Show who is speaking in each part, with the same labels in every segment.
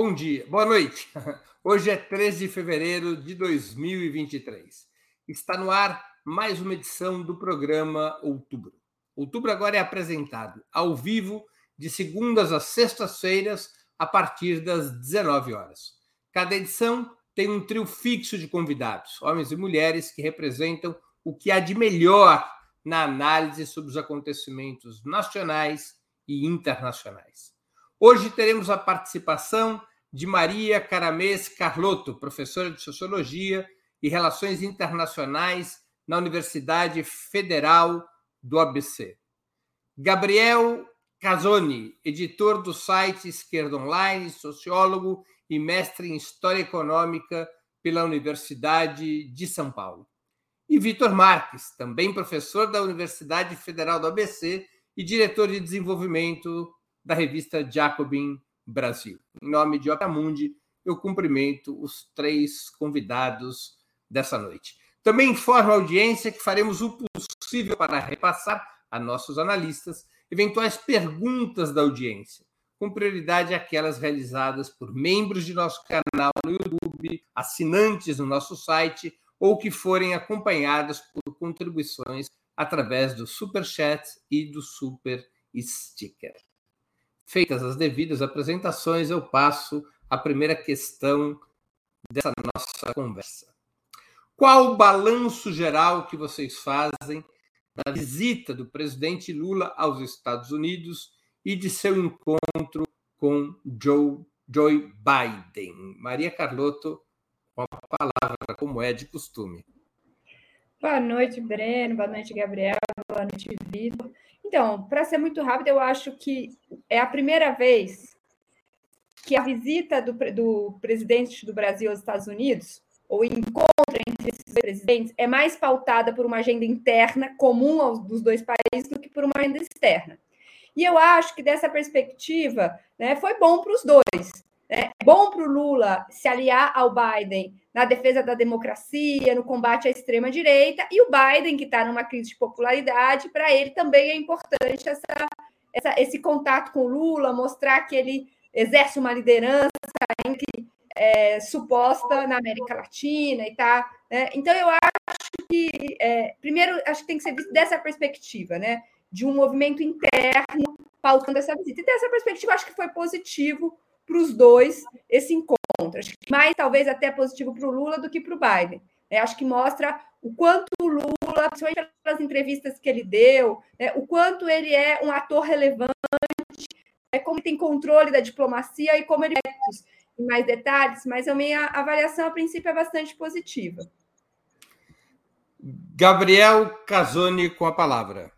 Speaker 1: Bom dia, boa noite. Hoje é 13 de fevereiro de 2023. Está no ar mais uma edição do programa Outubro. Outubro agora é apresentado ao vivo de segundas às sextas-feiras a partir das 19 horas. Cada edição tem um trio fixo de convidados, homens e mulheres que representam o que há de melhor na análise sobre os acontecimentos nacionais e internacionais. Hoje teremos a participação de Maria Caramês Carlotto, professora de Sociologia e Relações Internacionais na Universidade Federal do ABC. Gabriel Casoni, editor do site Esquerda Online, sociólogo e mestre em História Econômica pela Universidade de São Paulo. E Vitor Marques, também professor da Universidade Federal do ABC e diretor de desenvolvimento da revista Jacobin Brasil. Em nome de Mundi, eu cumprimento os três convidados dessa noite. Também informo a audiência que faremos o possível para repassar a nossos analistas eventuais perguntas da audiência, com prioridade aquelas realizadas por membros de nosso canal no YouTube, assinantes no nosso site ou que forem acompanhadas por contribuições através do Super Chat e do Super Sticker. Feitas as devidas apresentações, eu passo à primeira questão dessa nossa conversa. Qual o balanço geral que vocês fazem da visita do presidente Lula aos Estados Unidos e de seu encontro com Joe, Joe Biden? Maria Carlotto, com a palavra, como é de costume.
Speaker 2: Boa noite, Breno. Boa noite, Gabriel. Boa noite, Vitor. Então, para ser muito rápido, eu acho que é a primeira vez que a visita do, do presidente do Brasil aos Estados Unidos, ou encontro entre esses presidentes, é mais pautada por uma agenda interna comum aos, dos dois países do que por uma agenda externa. E eu acho que dessa perspectiva né, foi bom para os dois. É bom para o Lula se aliar ao Biden na defesa da democracia, no combate à extrema-direita, e o Biden, que está numa crise de popularidade, para ele também é importante essa, essa, esse contato com o Lula, mostrar que ele exerce uma liderança que, é, suposta na América Latina e tá. Né? Então, eu acho que, é, primeiro, acho que tem que ser visto dessa perspectiva, né? De um movimento interno pautando essa visita. E dessa perspectiva, acho que foi positivo para os dois esse encontro. Acho que mais talvez até positivo para o Lula do que para o Biden. É, acho que mostra o quanto o Lula, principalmente pelas entrevistas que ele deu, né, o quanto ele é um ator relevante, é como ele tem controle da diplomacia e como ele em mais detalhes, mas a minha avaliação a princípio é bastante positiva.
Speaker 1: Gabriel Casoni com a palavra.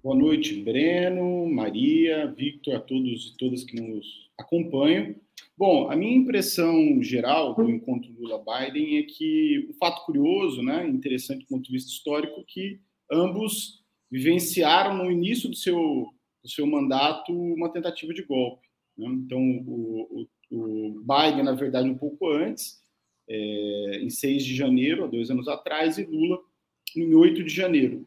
Speaker 3: Boa noite, Breno, Maria, Victor, a todos e todas que nos acompanham. Bom, a minha impressão geral do encontro Lula-Biden é que um fato curioso, né, interessante do ponto de vista histórico, que ambos vivenciaram no início do seu, do seu mandato uma tentativa de golpe. Né? Então, o, o, o, Biden, na verdade, um pouco antes, é, em 6 de janeiro, há dois anos atrás, e Lula em 8 de janeiro.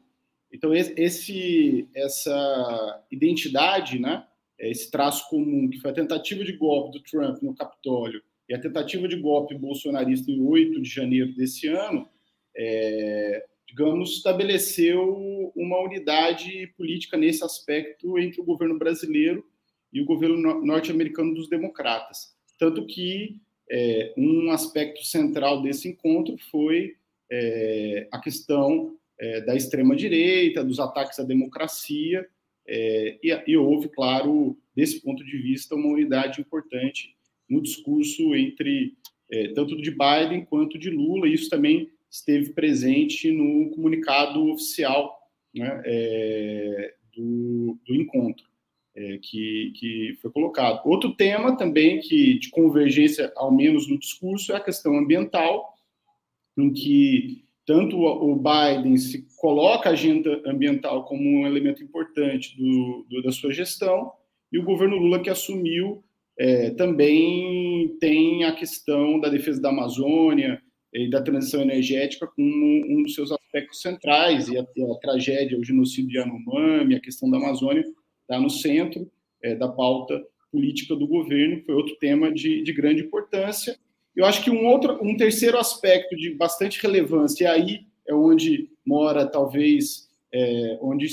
Speaker 3: Então, esse, essa identidade, né, esse traço comum, que foi a tentativa de golpe do Trump no Capitólio e a tentativa de golpe bolsonarista em 8 de janeiro desse ano, é, digamos, estabeleceu uma unidade política nesse aspecto entre o governo brasileiro e o governo norte-americano dos democratas. Tanto que é, um aspecto central desse encontro foi é, a questão é, da extrema-direita, dos ataques à democracia, é, e, e, houve, claro, desse ponto de vista, uma unidade importante no discurso entre é, tanto de Biden quanto de Lula, e isso também esteve presente no comunicado oficial né, é, do, do, encontro. É, que, que foi colocado. Outro tema também que de convergência, ao menos no discurso, é a questão ambiental, em que tanto o Biden se coloca a agenda ambiental como um elemento importante do, do da sua gestão, e o governo Lula que assumiu é, também tem a questão da defesa da Amazônia e da transição energética como um dos seus aspectos centrais, e a, a tragédia, o genocídio de Yanomami, a questão da Amazônia, está no centro é, da pauta política do governo, foi outro tema de, de grande importância. Eu acho que um outro, um terceiro aspecto de bastante relevância, e aí é onde mora talvez, é, onde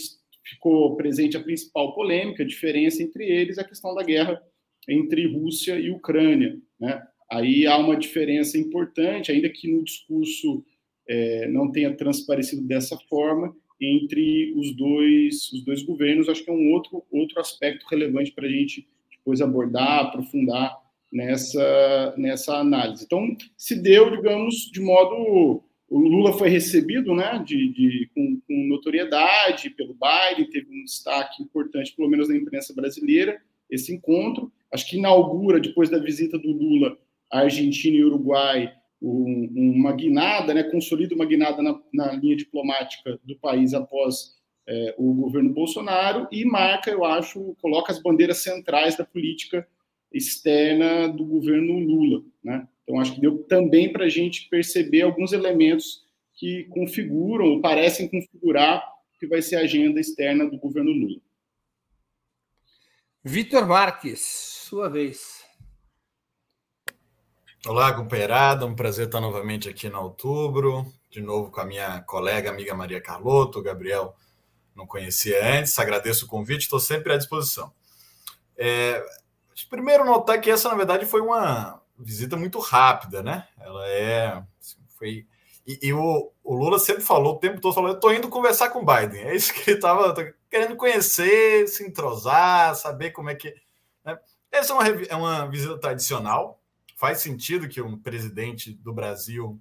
Speaker 3: ficou presente a principal polêmica, a diferença entre eles, a questão da guerra entre Rússia e Ucrânia, né? Aí há uma diferença importante, ainda que no discurso é, não tenha transparecido dessa forma, entre os dois, os dois governos. Acho que é um outro, outro aspecto relevante para a gente depois abordar, aprofundar nessa, nessa análise. Então, se deu, digamos, de modo. O Lula foi recebido né, de, de com, com, notoriedade pelo Biden, teve um destaque importante, pelo menos na imprensa brasileira, esse encontro. Acho que inaugura, depois da visita do Lula à Argentina e Uruguai, um, uma guinada, né, consolida uma guinada na, na linha diplomática do país após é, o governo Bolsonaro e marca, eu acho, coloca as bandeiras centrais da política externa do governo Lula. Né? Então, acho que deu também para a gente perceber alguns elementos que configuram, ou parecem configurar, que vai ser a agenda externa do governo Lula.
Speaker 1: Vitor Marques, sua vez.
Speaker 4: Olá, companheirada, um prazer estar novamente aqui no Outubro, de novo com a minha colega, amiga Maria Carlotto, o Gabriel não conhecia antes, agradeço o convite, estou sempre à disposição. É, primeiro notar que essa, na verdade, foi uma visita muito rápida, né? Ela é. Assim, foi, e, e o, o, Lula sempre falou, o tempo todo falou, eu estou indo conversar com o Biden. É isso que ele estava querendo conhecer, se entrosar, saber como é que. Né? Essa é uma, é uma visita tradicional, faz sentido que um presidente do Brasil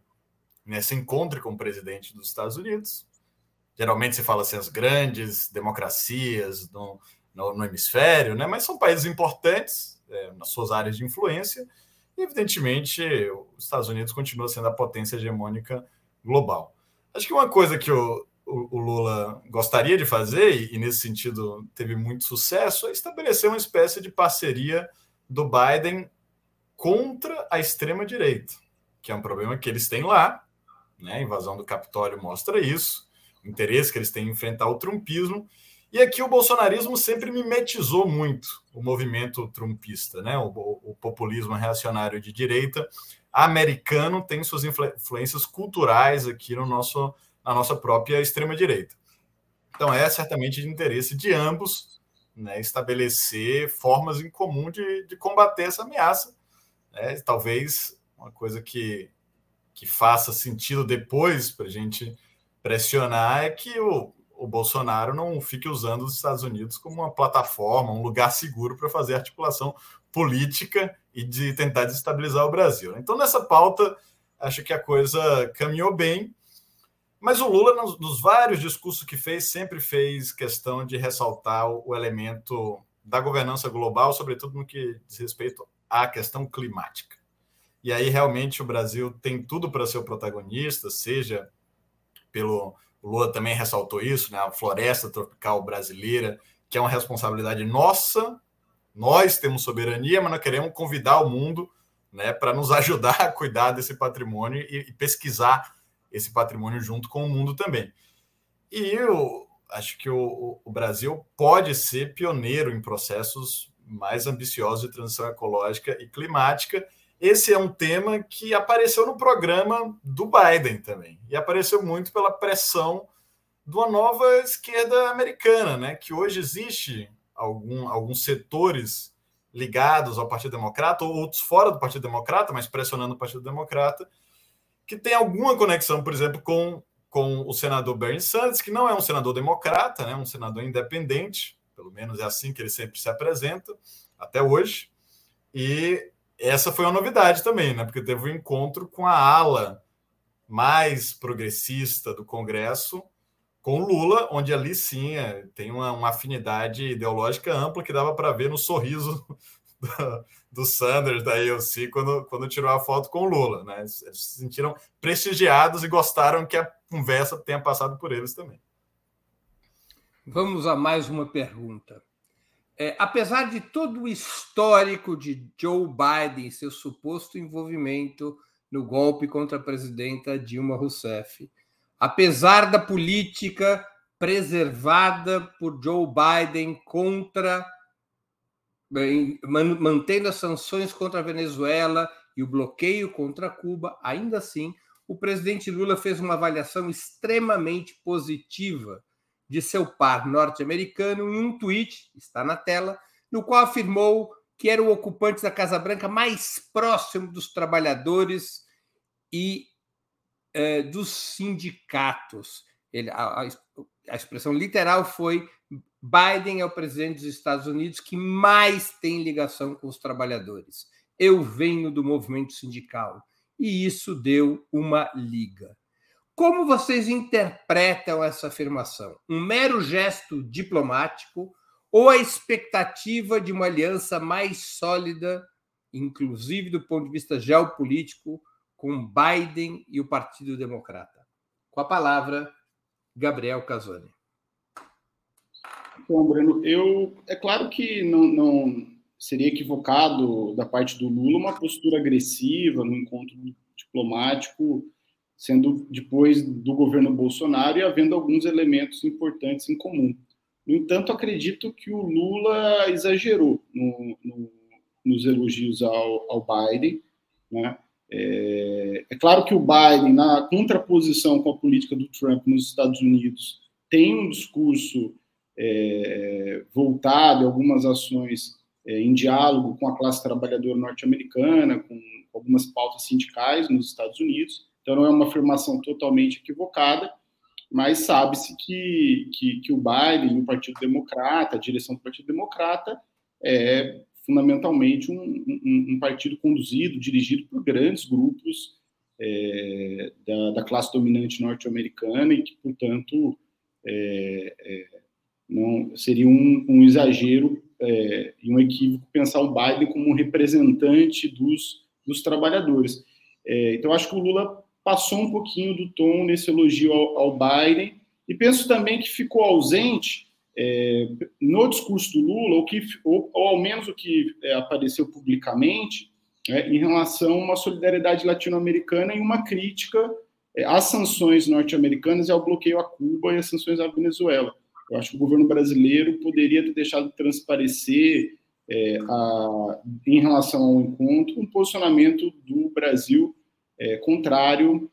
Speaker 4: né, se encontre com o presidente dos Estados Unidos. Geralmente se fala assim as grandes democracias no, no, no hemisfério, né, mas são países importantes é, nas suas áreas de influência. E, evidentemente, os Estados Unidos continua sendo a potência hegemônica global. Acho que uma coisa que o, o, o Lula gostaria de fazer, e, e nesse sentido teve muito sucesso, é estabelecer uma espécie de parceria do Biden contra a extrema-direita, que é um problema que eles têm lá. Né? A invasão do Capitólio mostra isso, o interesse que eles têm em enfrentar o trumpismo. E aqui o bolsonarismo sempre mimetizou muito o movimento trumpista, né? o, o populismo reacionário de direita americano tem suas influências culturais aqui no nosso, na nossa própria extrema-direita. Então, é certamente de interesse de ambos né, estabelecer formas em comum de, de combater essa ameaça né? Talvez uma coisa que, que faça sentido depois para a gente pressionar é que o, o Bolsonaro não fique usando os Estados Unidos como uma plataforma, um lugar seguro para fazer articulação política e de tentar desestabilizar o Brasil. Então, nessa pauta, acho que a coisa caminhou bem, mas o Lula, nos, nos vários discursos que fez, sempre fez questão de ressaltar o, o elemento da governança global, sobretudo no que diz respeito à questão climática. E aí, realmente, o Brasil tem tudo para ser o protagonista, seja pelo. O Lula também ressaltou isso, né? A floresta tropical brasileira, que é uma responsabilidade nossa. Nós temos soberania, mas nós queremos convidar o mundo né, para nos ajudar a cuidar desse patrimônio e, e, pesquisar esse patrimônio junto com o mundo também. E eu acho que o, o Brasil pode ser pioneiro em processos mais ambiciosos de transição ecológica e climática. Esse é um tema que apareceu no programa do Biden também, e apareceu muito pela pressão de uma nova esquerda americana, né? que hoje existe algum, alguns setores ligados ao Partido Democrata, ou outros fora do Partido Democrata, mas pressionando o Partido Democrata, que tem alguma conexão, por exemplo, com, com o senador Bernie Sanders, que não é um senador democrata, né? um senador independente, pelo menos é assim que ele sempre se apresenta, até hoje. E essa foi uma novidade também, né? Porque teve um encontro com a ala mais progressista do Congresso com Lula, onde ali sim é, tem uma, uma, afinidade ideológica ampla que dava para ver no sorriso do, do Sanders da AOC quando, quando tirou a foto com Lula. Né? Eles se sentiram prestigiados e gostaram que a conversa tenha passado por eles também.
Speaker 1: Vamos a mais uma pergunta. É, apesar de todo o histórico de Joe Biden, seu suposto envolvimento no golpe contra a presidenta Dilma Rousseff, apesar da política preservada por Joe Biden contra mantendo as sanções contra a Venezuela e o bloqueio contra Cuba, ainda assim, o presidente Lula fez uma avaliação extremamente positiva de seu par norte-americano em um tweet, está na tela, no qual afirmou que era o ocupante da Casa Branca mais próximo dos trabalhadores e eh, dos sindicatos. Ele, a, a expressão literal foi Biden é o presidente dos Estados Unidos que mais tem ligação com os trabalhadores. Eu venho do movimento sindical. E isso deu uma liga. Como vocês interpretam essa afirmação? Um mero gesto diplomático ou a expectativa de uma aliança mais sólida, inclusive do ponto de vista geopolítico, com Biden e o Partido Democrata? Com a palavra, Gabriel Casoni.
Speaker 3: Bom, Breno, eu é claro que não, não seria equivocado da parte do Lula uma postura agressiva no encontro diplomático, sendo depois do governo Bolsonaro e havendo alguns elementos importantes em comum. No entanto, acredito que o Lula exagerou no, no, nos elogios ao, ao Biden. Né? É, é, claro que o Biden, na contraposição com a política do Trump nos Estados Unidos, tem um discurso é, voltado, algumas ações é, em diálogo com a classe trabalhadora norte-americana, com algumas pautas sindicais nos Estados Unidos. Então, não é uma afirmação totalmente equivocada, mas sabe-se que, que, que, o Biden o Partido Democrata, a direção do Partido Democrata, é fundamentalmente um, um, um partido conduzido, dirigido por grandes grupos é, da, da, classe dominante norte-americana e que, portanto, é, é, não seria um, um exagero é, e um equívoco pensar o Biden como um representante dos, dos trabalhadores. É, então, acho que o Lula passou um pouquinho do tom nesse elogio ao, ao Biden e penso também que ficou ausente é, no discurso do Lula, ou, que, ou, ou ao menos o que é, apareceu publicamente, é, em relação a uma solidariedade latino-americana e uma crítica é, às sanções norte-americanas e ao bloqueio a Cuba e às sanções à Venezuela. Eu acho que o governo brasileiro poderia ter deixado transparecer, é, a, em relação ao encontro, um posicionamento do Brasil é, contrário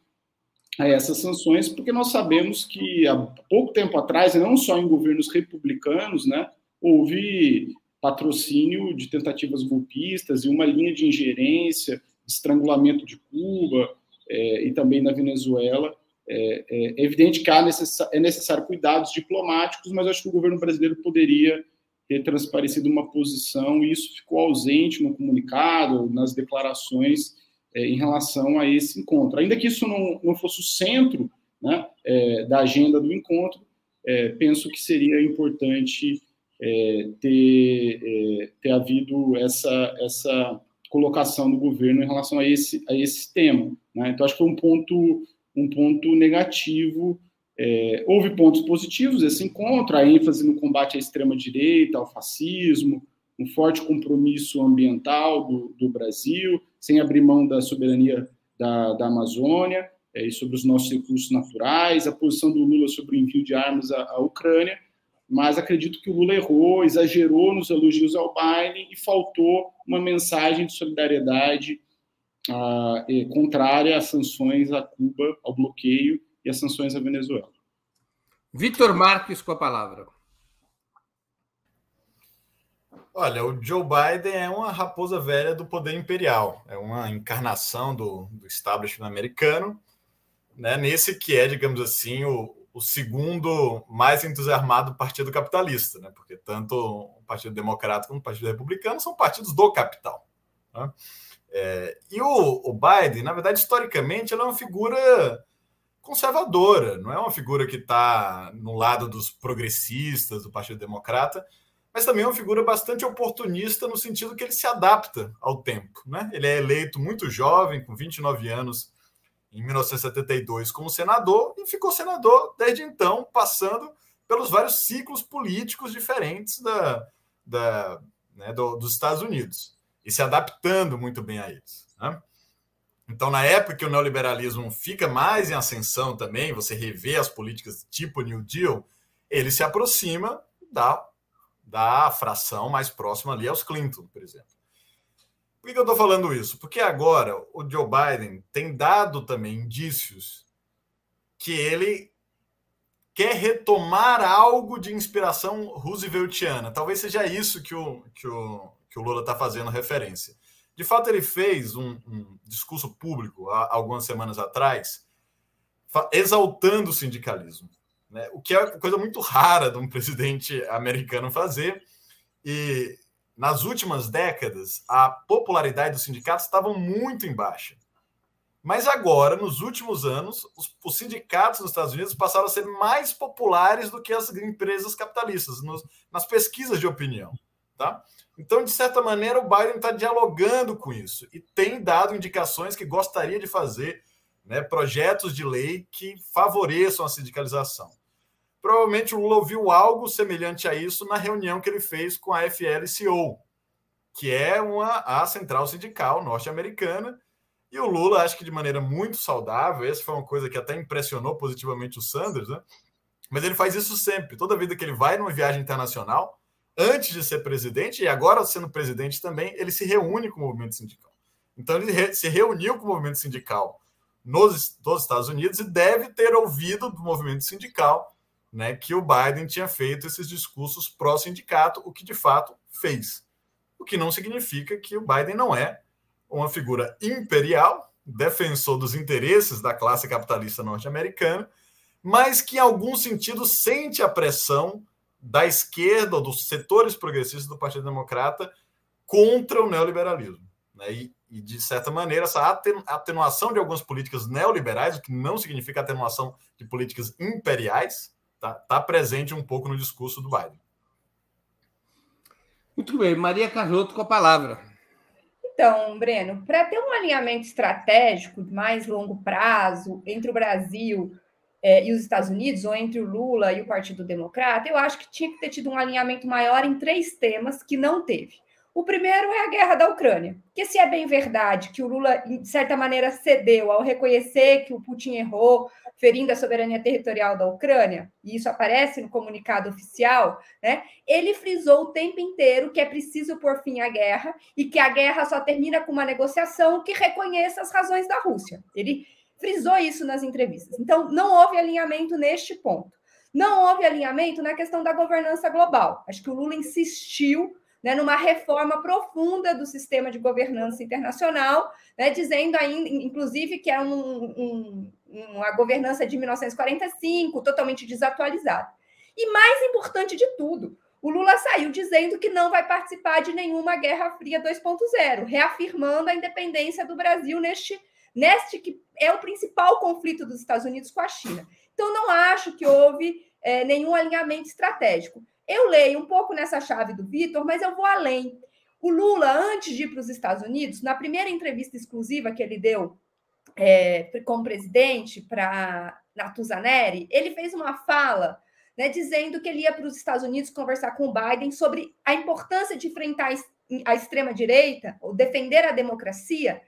Speaker 3: a essas sanções, porque nós sabemos que há pouco tempo atrás, não só em governos republicanos, né, houve patrocínio de tentativas golpistas e uma linha de ingerência, estrangulamento de Cuba é, e também na Venezuela, é, é, é evidente que necess é necessário cuidados diplomáticos, mas acho que o governo brasileiro poderia ter transparecido uma posição e isso ficou ausente no comunicado, nas declarações é, em relação a esse encontro. Ainda que isso não, não fosse o centro né, é, da agenda do encontro, é, penso que seria importante é, ter, ter havido essa, essa colocação do governo em relação a esse, a esse tema. Né? Então, acho que foi um ponto um ponto negativo. É, houve pontos positivos esse encontro, a ênfase no combate à extrema-direita, ao fascismo, um forte compromisso ambiental do, do Brasil, sem abrir mão da soberania da, da Amazônia é, e sobre os nossos recursos naturais, a posição do Lula sobre o envio de armas à, à Ucrânia, mas acredito que o Lula errou, exagerou nos elogios ao Biden e faltou uma mensagem de solidariedade ah, contrária às sanções a Cuba, ao bloqueio e às sanções à Venezuela.
Speaker 1: Vitor Marques com a palavra.
Speaker 4: Olha, o Joe Biden é uma raposa velha do poder imperial, é uma encarnação do, do establishment americano, né, nesse que é, digamos assim, o, o segundo mais entusiasmado partido capitalista, né, porque tanto o Partido Democrata como o Partido Republicano são partidos do capital. Né? É, e o, o, Biden, na verdade, historicamente, ele é uma figura conservadora, não é uma figura que está no lado dos progressistas do Partido Democrata, mas também é uma figura bastante oportunista no sentido que ele se adapta ao tempo. Né? Ele é eleito muito jovem, com 29 anos, em 1972, como senador, e ficou senador desde então, passando pelos vários ciclos políticos diferentes da, da, né, do, dos Estados Unidos e se adaptando muito bem a eles. Né? Então, na época que o neoliberalismo fica mais em ascensão também, você revê as políticas tipo New Deal, ele se aproxima da da fração mais próxima ali aos Clinton, por exemplo. Por que eu estou falando isso? Porque agora o Joe Biden tem dado também indícios que ele quer retomar algo de inspiração rooseveltiana. Talvez seja isso que o, que o, que o Lula está fazendo referência. De fato, ele fez um, um discurso público há algumas semanas atrás, exaltando o sindicalismo, né? o que é coisa muito rara de um presidente americano fazer. E nas últimas décadas, a popularidade dos sindicatos estava muito em baixa. Mas agora, nos últimos anos, os, os, sindicatos nos Estados Unidos passaram a ser mais populares do que as empresas capitalistas nos, nas pesquisas de opinião. Tá? Então, de certa maneira, o Biden está dialogando com isso e tem dado indicações que gostaria de fazer né, projetos de lei que favoreçam a sindicalização. Provavelmente o Lula ouviu algo semelhante a isso na reunião que ele fez com a FLCO, que é uma, a central sindical norte-americana. E o Lula, acho que de maneira muito saudável, essa foi uma coisa que até impressionou positivamente o Sanders, né? mas ele faz isso sempre. Toda vida que ele vai numa viagem internacional, antes de ser presidente, e agora sendo presidente também, ele se reúne com o movimento sindical. Então, ele re se reuniu com o movimento sindical nos, nos Estados Unidos e deve ter ouvido do movimento sindical né, que o Biden tinha feito esses discursos pró-sindicato, o que de fato fez. O que não significa que o Biden não é uma figura imperial, defensor dos interesses da classe capitalista norte-americana, mas que, em algum sentido, sente a pressão da esquerda ou dos setores progressistas do Partido Democrata contra o neoliberalismo. Né? E, e, de certa maneira, essa atenuação de algumas políticas neoliberais, o que não significa atenuação de políticas imperiais, Está tá presente um pouco no discurso do Biden.
Speaker 1: Muito bem. Maria Carlotto com a palavra.
Speaker 2: Então, Breno, para ter um alinhamento estratégico de mais longo prazo entre o Brasil é, e os Estados Unidos, ou entre o Lula e o Partido Democrata, eu acho que tinha que ter tido um alinhamento maior em três temas que não teve. O primeiro é a guerra da Ucrânia, que se é bem verdade que o Lula, de certa maneira, cedeu ao reconhecer que o Putin errou, ferindo a soberania territorial da Ucrânia, e isso aparece no comunicado oficial, né? Ele frisou o tempo inteiro que é preciso pôr fim à guerra e que a guerra só termina com uma negociação que reconheça as razões da Rússia. Ele frisou isso nas entrevistas. Então, não houve alinhamento neste ponto. Não houve alinhamento na questão da governança global. Acho que o Lula insistiu né, numa reforma profunda do sistema de governança internacional, né, dizendo ainda, inclusive, que é um, um, uma governança de 1945, totalmente desatualizada. E mais importante de tudo, o Lula saiu dizendo que não vai participar de nenhuma Guerra Fria 2.0, reafirmando a independência do Brasil neste, neste que é o principal conflito dos Estados Unidos com a China. Então, não acho que houve é, nenhum alinhamento estratégico. Eu leio um pouco nessa chave do Vitor, mas eu vou além. O Lula, antes de ir para os Estados Unidos, na primeira entrevista exclusiva que ele deu é, como presidente para Natuzaneri, ele fez uma fala né, dizendo que ele ia para os Estados Unidos conversar com o Biden sobre a importância de enfrentar a extrema-direita, ou defender a democracia,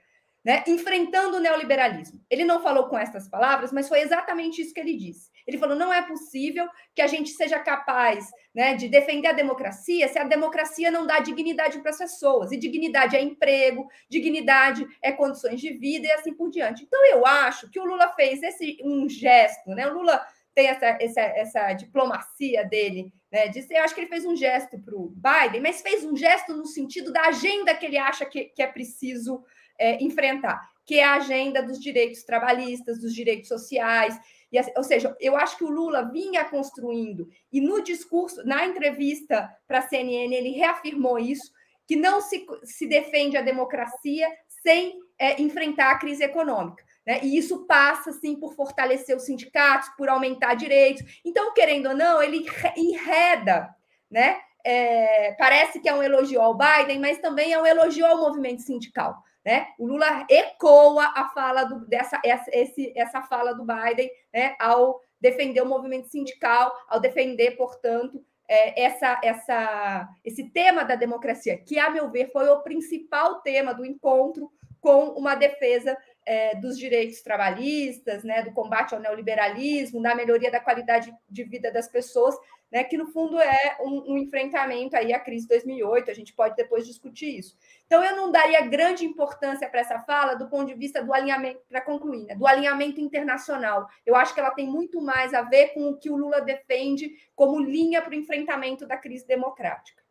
Speaker 2: né, enfrentando o neoliberalismo. Ele não falou com essas palavras, mas foi exatamente isso que ele disse. Ele falou: não é possível que a gente seja capaz né, de defender a democracia se a democracia não dá dignidade para as pessoas. E dignidade é emprego, dignidade é condições de vida e assim por diante. Então, eu acho que o Lula fez esse um gesto, né? O Lula tem essa, essa, essa diplomacia dele, né? De, eu acho que ele fez um gesto para o Biden, mas fez um gesto no sentido da agenda que ele acha que, que é preciso é, enfrentar, que é a agenda dos direitos trabalhistas, dos direitos sociais. E, ou seja, eu acho que o Lula vinha construindo, e no discurso, na entrevista para a CNN, ele reafirmou isso, que não se, se defende a democracia sem é, enfrentar a crise econômica. Né? E isso passa, sim, por fortalecer os sindicatos, por aumentar direitos. Então, querendo ou não, ele enreda, né? É, parece que é um elogio ao Biden, mas também é um elogio ao movimento sindical. Né? O Lula ecoa a fala do, dessa essa, esse, essa fala do Biden né, ao defender o movimento sindical, ao defender, portanto, é, essa, essa, esse tema da democracia, que, a meu ver, foi o principal tema do encontro com uma defesa é, dos direitos trabalhistas, né, do combate ao neoliberalismo, da melhoria da qualidade de vida das pessoas, né, que no fundo é um, um, enfrentamento aí à crise de 2008, a gente pode depois discutir isso. Então eu não daria grande importância para essa fala do ponto de vista do alinhamento, para concluir, né, do alinhamento internacional. Eu acho que ela tem muito mais a ver com o que o Lula defende como linha para o enfrentamento da crise democrática.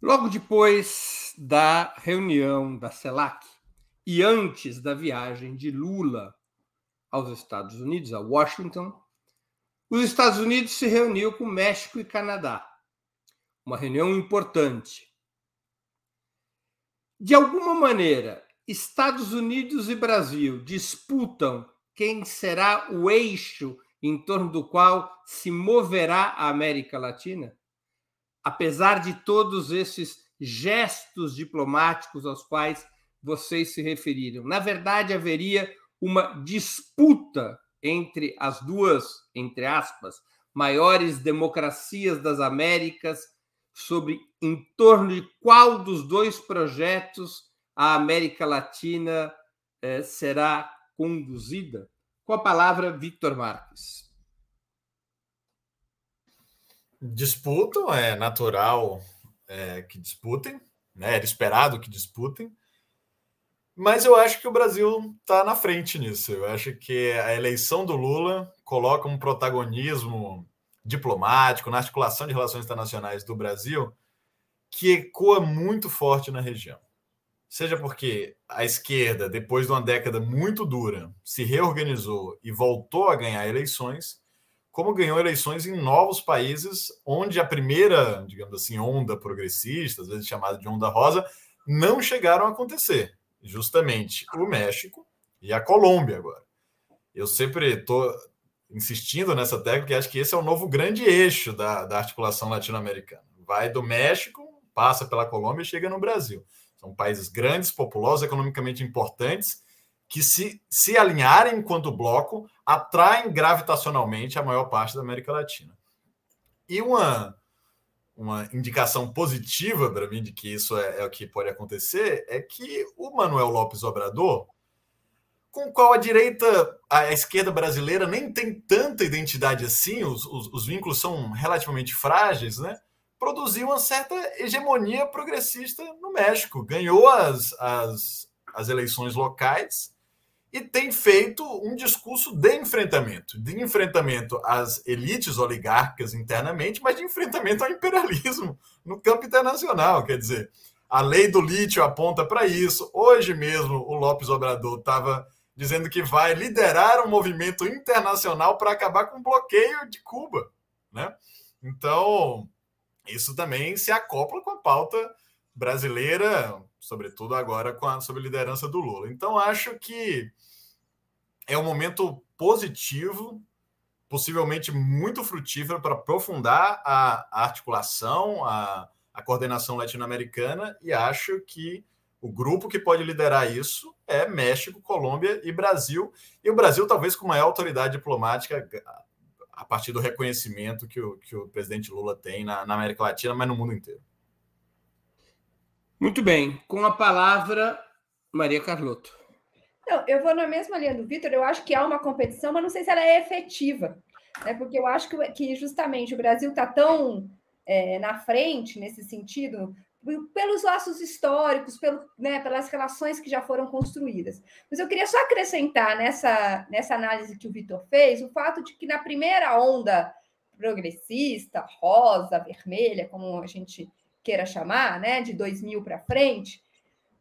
Speaker 1: Logo depois da reunião da CELAC e antes da viagem de Lula aos Estados Unidos, a Washington, os Estados Unidos se reuniu com México e Canadá. Uma reunião importante. De alguma maneira, Estados Unidos e Brasil disputam quem será o eixo em torno do qual se moverá a América Latina? Apesar de todos esses gestos diplomáticos aos quais vocês se referiram, na verdade haveria uma disputa entre as duas, entre aspas, maiores democracias das Américas, sobre em torno de qual dos dois projetos a América Latina eh, será conduzida? Com a palavra, Victor Marques.
Speaker 4: Disputam, é natural é, que disputem, né? era esperado que disputem. Mas eu acho que o Brasil está na frente nisso. Eu acho que a eleição do Lula coloca um protagonismo diplomático na articulação de relações internacionais do Brasil que ecoa muito forte na região. Seja porque a esquerda, depois de uma década muito dura, se reorganizou e voltou a ganhar eleições, como ganhou eleições em novos países onde a primeira, digamos assim, onda progressista, às vezes chamada de onda rosa, não chegaram a acontecer justamente o México e a Colômbia agora. Eu sempre estou insistindo nessa técnica e acho que esse é o novo grande eixo da, da articulação latino-americana. Vai do México, passa pela Colômbia e chega no Brasil. São países grandes, populosos, economicamente importantes, que se, se alinharem enquanto bloco, atraem gravitacionalmente a maior parte da América Latina. E uma uma indicação positiva para mim de que isso é, é, o que pode acontecer é que o Manuel Lopes Obrador, com o qual a direita, a esquerda brasileira nem tem tanta identidade assim, os, os, os vínculos são relativamente frágeis, né? Produziu uma certa hegemonia progressista no México, ganhou as, as, as eleições locais e tem feito um discurso de enfrentamento, de enfrentamento às elites oligárquicas internamente, mas de enfrentamento ao imperialismo no campo internacional. Quer dizer, a lei do lítio aponta para isso. Hoje mesmo, o Lopes Obrador estava dizendo que vai liderar um movimento internacional para acabar com o bloqueio de Cuba. Né? Então, isso também se acopla com a pauta brasileira, sobretudo agora com a, sob liderança do Lula. Então, acho que é um momento positivo, possivelmente muito frutífero para aprofundar a, a articulação, a, a coordenação latino-americana, e acho que o grupo que pode liderar isso é México, Colômbia e Brasil. E o Brasil, talvez, com maior autoridade diplomática a partir do reconhecimento que o, que o presidente Lula tem na, na América Latina, mas no mundo inteiro.
Speaker 1: Muito bem. Com a palavra, Maria Carlotto.
Speaker 2: Não, eu vou na mesma linha do Vitor, eu acho que há uma competição, mas não sei se ela é efetiva, né? porque eu acho que, que justamente o Brasil está tão é, na frente nesse sentido, pelos laços históricos, pelo, né, pelas relações que já foram construídas. Mas eu queria só acrescentar nessa, nessa análise que o Vitor fez o fato de que na primeira onda progressista, rosa, vermelha, como a gente queira chamar, né, de 2000 para frente,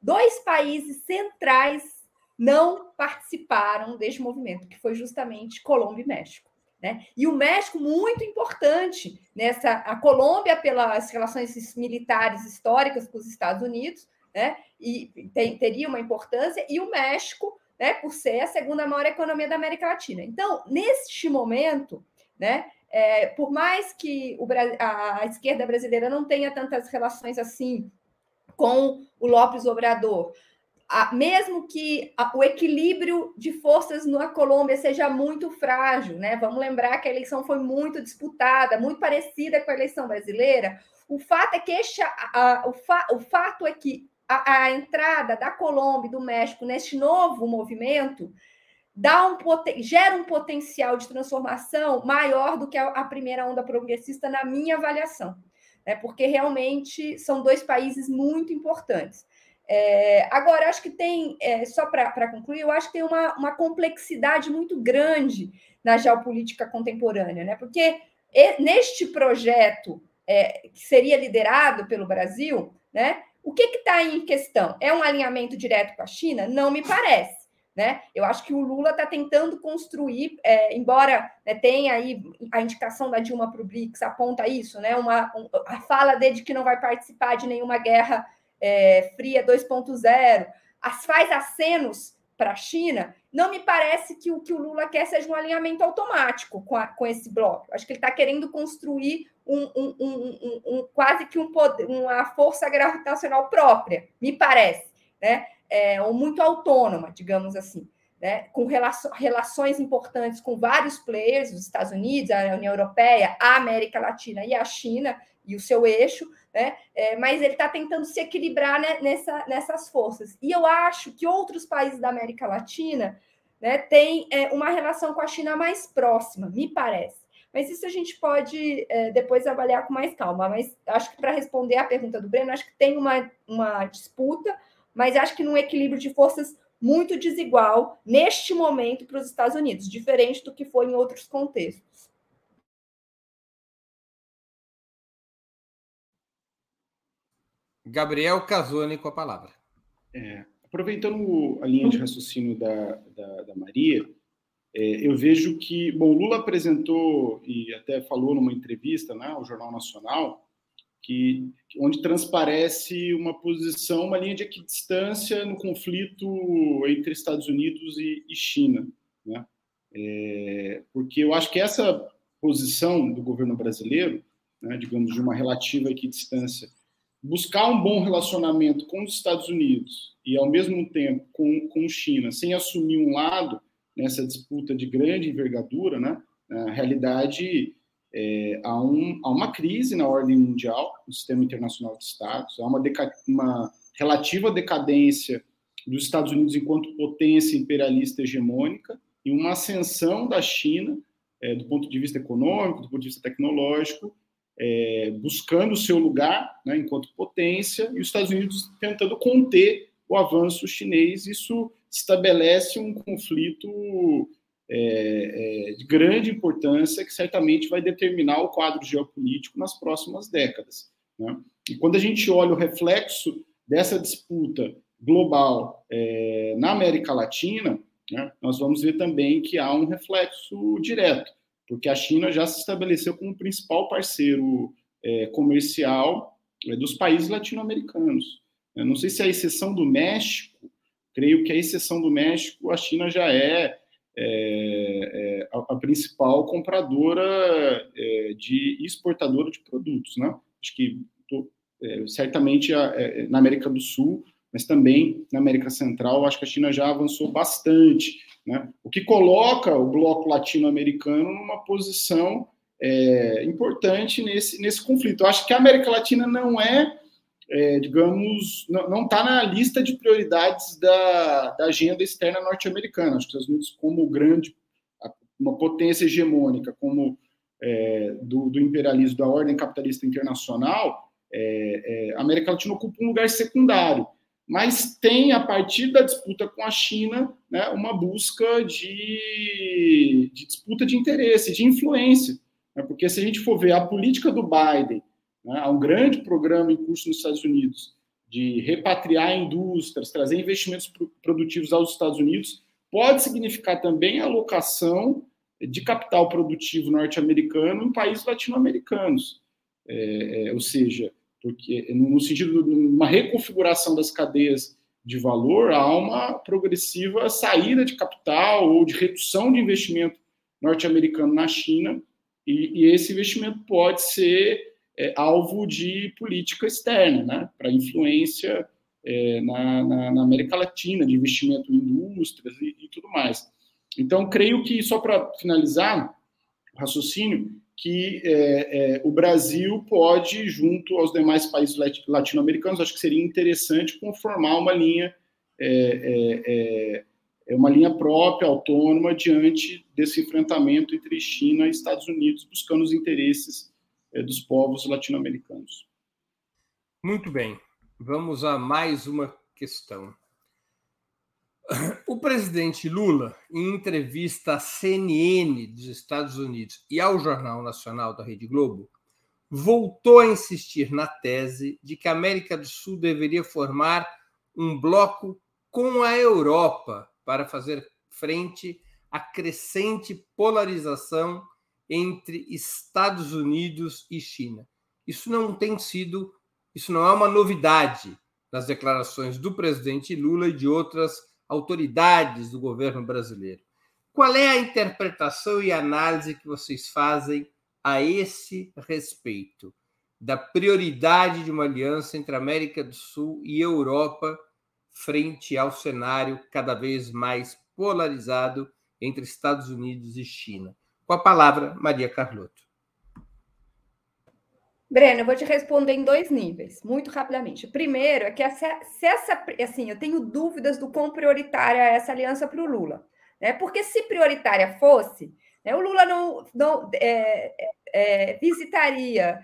Speaker 2: dois países centrais não participaram deste movimento, que foi justamente Colômbia e México. Né? E o México, muito importante nessa. A Colômbia, pelas relações militares históricas com os Estados Unidos, né? e tem, teria uma importância, e o México, né, por ser a segunda maior economia da América Latina. Então, neste momento, né, é, por mais que o, a, a esquerda brasileira não tenha tantas relações assim com o Lopes Obrador, mesmo que o equilíbrio de forças na Colômbia seja muito frágil, né? Vamos lembrar que a eleição foi muito disputada, muito parecida com a eleição brasileira. O fato é que a, o, fa, o fato é que a, a entrada da Colômbia e do México neste novo movimento dá um, gera um potencial de transformação maior do que a, primeira onda progressista, na minha avaliação, né? porque realmente são dois países muito importantes. É, agora, acho que tem, é, só para concluir, eu acho que tem uma, uma complexidade muito grande na geopolítica contemporânea, né? porque neste projeto é, que seria liderado pelo Brasil, né, o que está em questão? É um alinhamento direto com a China? Não me parece. Né? Eu acho que o Lula está tentando construir, é, embora né, tenha aí a indicação da Dilma para o BRICS, aponta isso, né? Uma, um, a fala dele de que não vai participar de nenhuma guerra é, fria 2.0, as faz acenos para a China, não me parece que o que o Lula quer seja um alinhamento automático com, a, com esse bloco. Acho que ele está querendo construir um, um, um, quase que um poder, uma força gravitacional própria, me parece, né? É, ou muito autônoma, digamos assim, né? com relações importantes com vários players, os Estados Unidos, a União Europeia, a América Latina e a China e o seu eixo, né? É, mas ele está tentando se equilibrar né, nessa, nessas forças. E eu acho que outros países da América Latina né, têm é, uma relação com a China mais próxima, me parece. Mas isso a gente pode é, depois avaliar com mais calma. Mas acho que para responder à pergunta do Breno, acho que tem uma, uma disputa, mas acho que num equilíbrio de forças muito desigual neste momento para os Estados Unidos, diferente do que foi em outros contextos.
Speaker 1: Gabriel Casoni com a palavra.
Speaker 3: É, aproveitando a linha de raciocínio da, da, da Maria, é, eu vejo que, bom, Lula apresentou e até falou numa entrevista né, ao Jornal Nacional, que, onde transparece uma posição, uma linha de equidistância no conflito entre Estados Unidos e, e China. Né? É, porque eu acho que essa posição do governo brasileiro, né, digamos, de uma relativa equidistância buscar um bom relacionamento com os Estados Unidos e, ao mesmo tempo, com, com China, sem assumir um lado nessa disputa de grande envergadura, né? na realidade, é, um, uma crise na ordem mundial, no sistema internacional de Estados, há uma, uma relativa decadência dos Estados Unidos enquanto potência imperialista hegemônica e uma ascensão da China, é, do ponto de vista econômico, do ponto de vista tecnológico, é, buscando o seu lugar né, enquanto potência e os Estados Unidos tentando conter o avanço chinês. Isso estabelece um conflito é, é, de grande importância que certamente vai determinar o quadro geopolítico nas próximas décadas. Né? E quando a gente olha o reflexo dessa disputa global é, na América Latina, né, nós vamos ver também que há um reflexo direto porque a China já se estabeleceu como principal parceiro é, comercial é, dos países latino-americanos. Eu não sei se a exceção do México, creio que a exceção do México, a China já é, é, é a, a, principal compradora é, de exportadora de produtos, né? Acho que tô, é, certamente a, na América do Sul, mas também na América Central, acho que a China já avançou bastante né? O que coloca o bloco latino-americano numa posição é, importante nesse, nesse conflito. Eu acho que a América Latina não é, é digamos, não está na lista de prioridades da, da agenda externa norte-americana. Os Estados Unidos, como grande, uma potência hegemônica, como é, do, do, imperialismo, da ordem capitalista internacional, é, é, a América Latina ocupa um lugar secundário mas tem, a partir da disputa com a China, né, uma busca de, de, disputa de interesse, de influência. Né, porque se a gente for ver a política do Biden, né, há um grande programa em curso nos Estados Unidos de repatriar indústrias, trazer investimentos produtivos aos Estados Unidos, pode significar também a alocação de capital produtivo norte-americano em países latino-americanos. É, é, ou seja, porque no sentido de uma reconfiguração das cadeias de valor, há uma progressiva saída de capital ou de redução de investimento norte-americano na China, e, e, esse investimento pode ser é, alvo de política externa, né, para influência é, na, na, na, América Latina, de investimento em indústrias e, e tudo mais. Então, creio que, só para finalizar o raciocínio, que é, é, o Brasil pode, junto aos demais países latino-americanos, acho que seria interessante conformar uma linha é, é, é, é uma linha própria, autônoma, diante desse enfrentamento entre China e Estados Unidos, buscando os interesses dos povos latino-americanos.
Speaker 1: Muito bem. Vamos a mais uma questão. O presidente Lula, em entrevista à CNN dos Estados Unidos e ao Jornal Nacional da Rede Globo, voltou a insistir na tese de que a América do Sul deveria formar um bloco com a Europa para fazer frente à crescente polarização entre Estados Unidos e China. Isso não tem sido, isso não é uma novidade nas declarações do presidente Lula e de outras autoridades do governo brasileiro. Qual é a interpretação e análise que vocês fazem a esse respeito da prioridade de uma aliança entre América do Sul e Europa frente ao cenário cada vez mais polarizado entre Estados Unidos e China? Com a palavra, Maria Carlotto.
Speaker 2: Breno, eu vou te responder em dois níveis, muito rapidamente. Primeiro, é que essa, se essa, assim, eu tenho dúvidas do quão prioritária é essa aliança para o Lula. Né? Porque se prioritária fosse, né, o Lula não, não é, é, é visitaria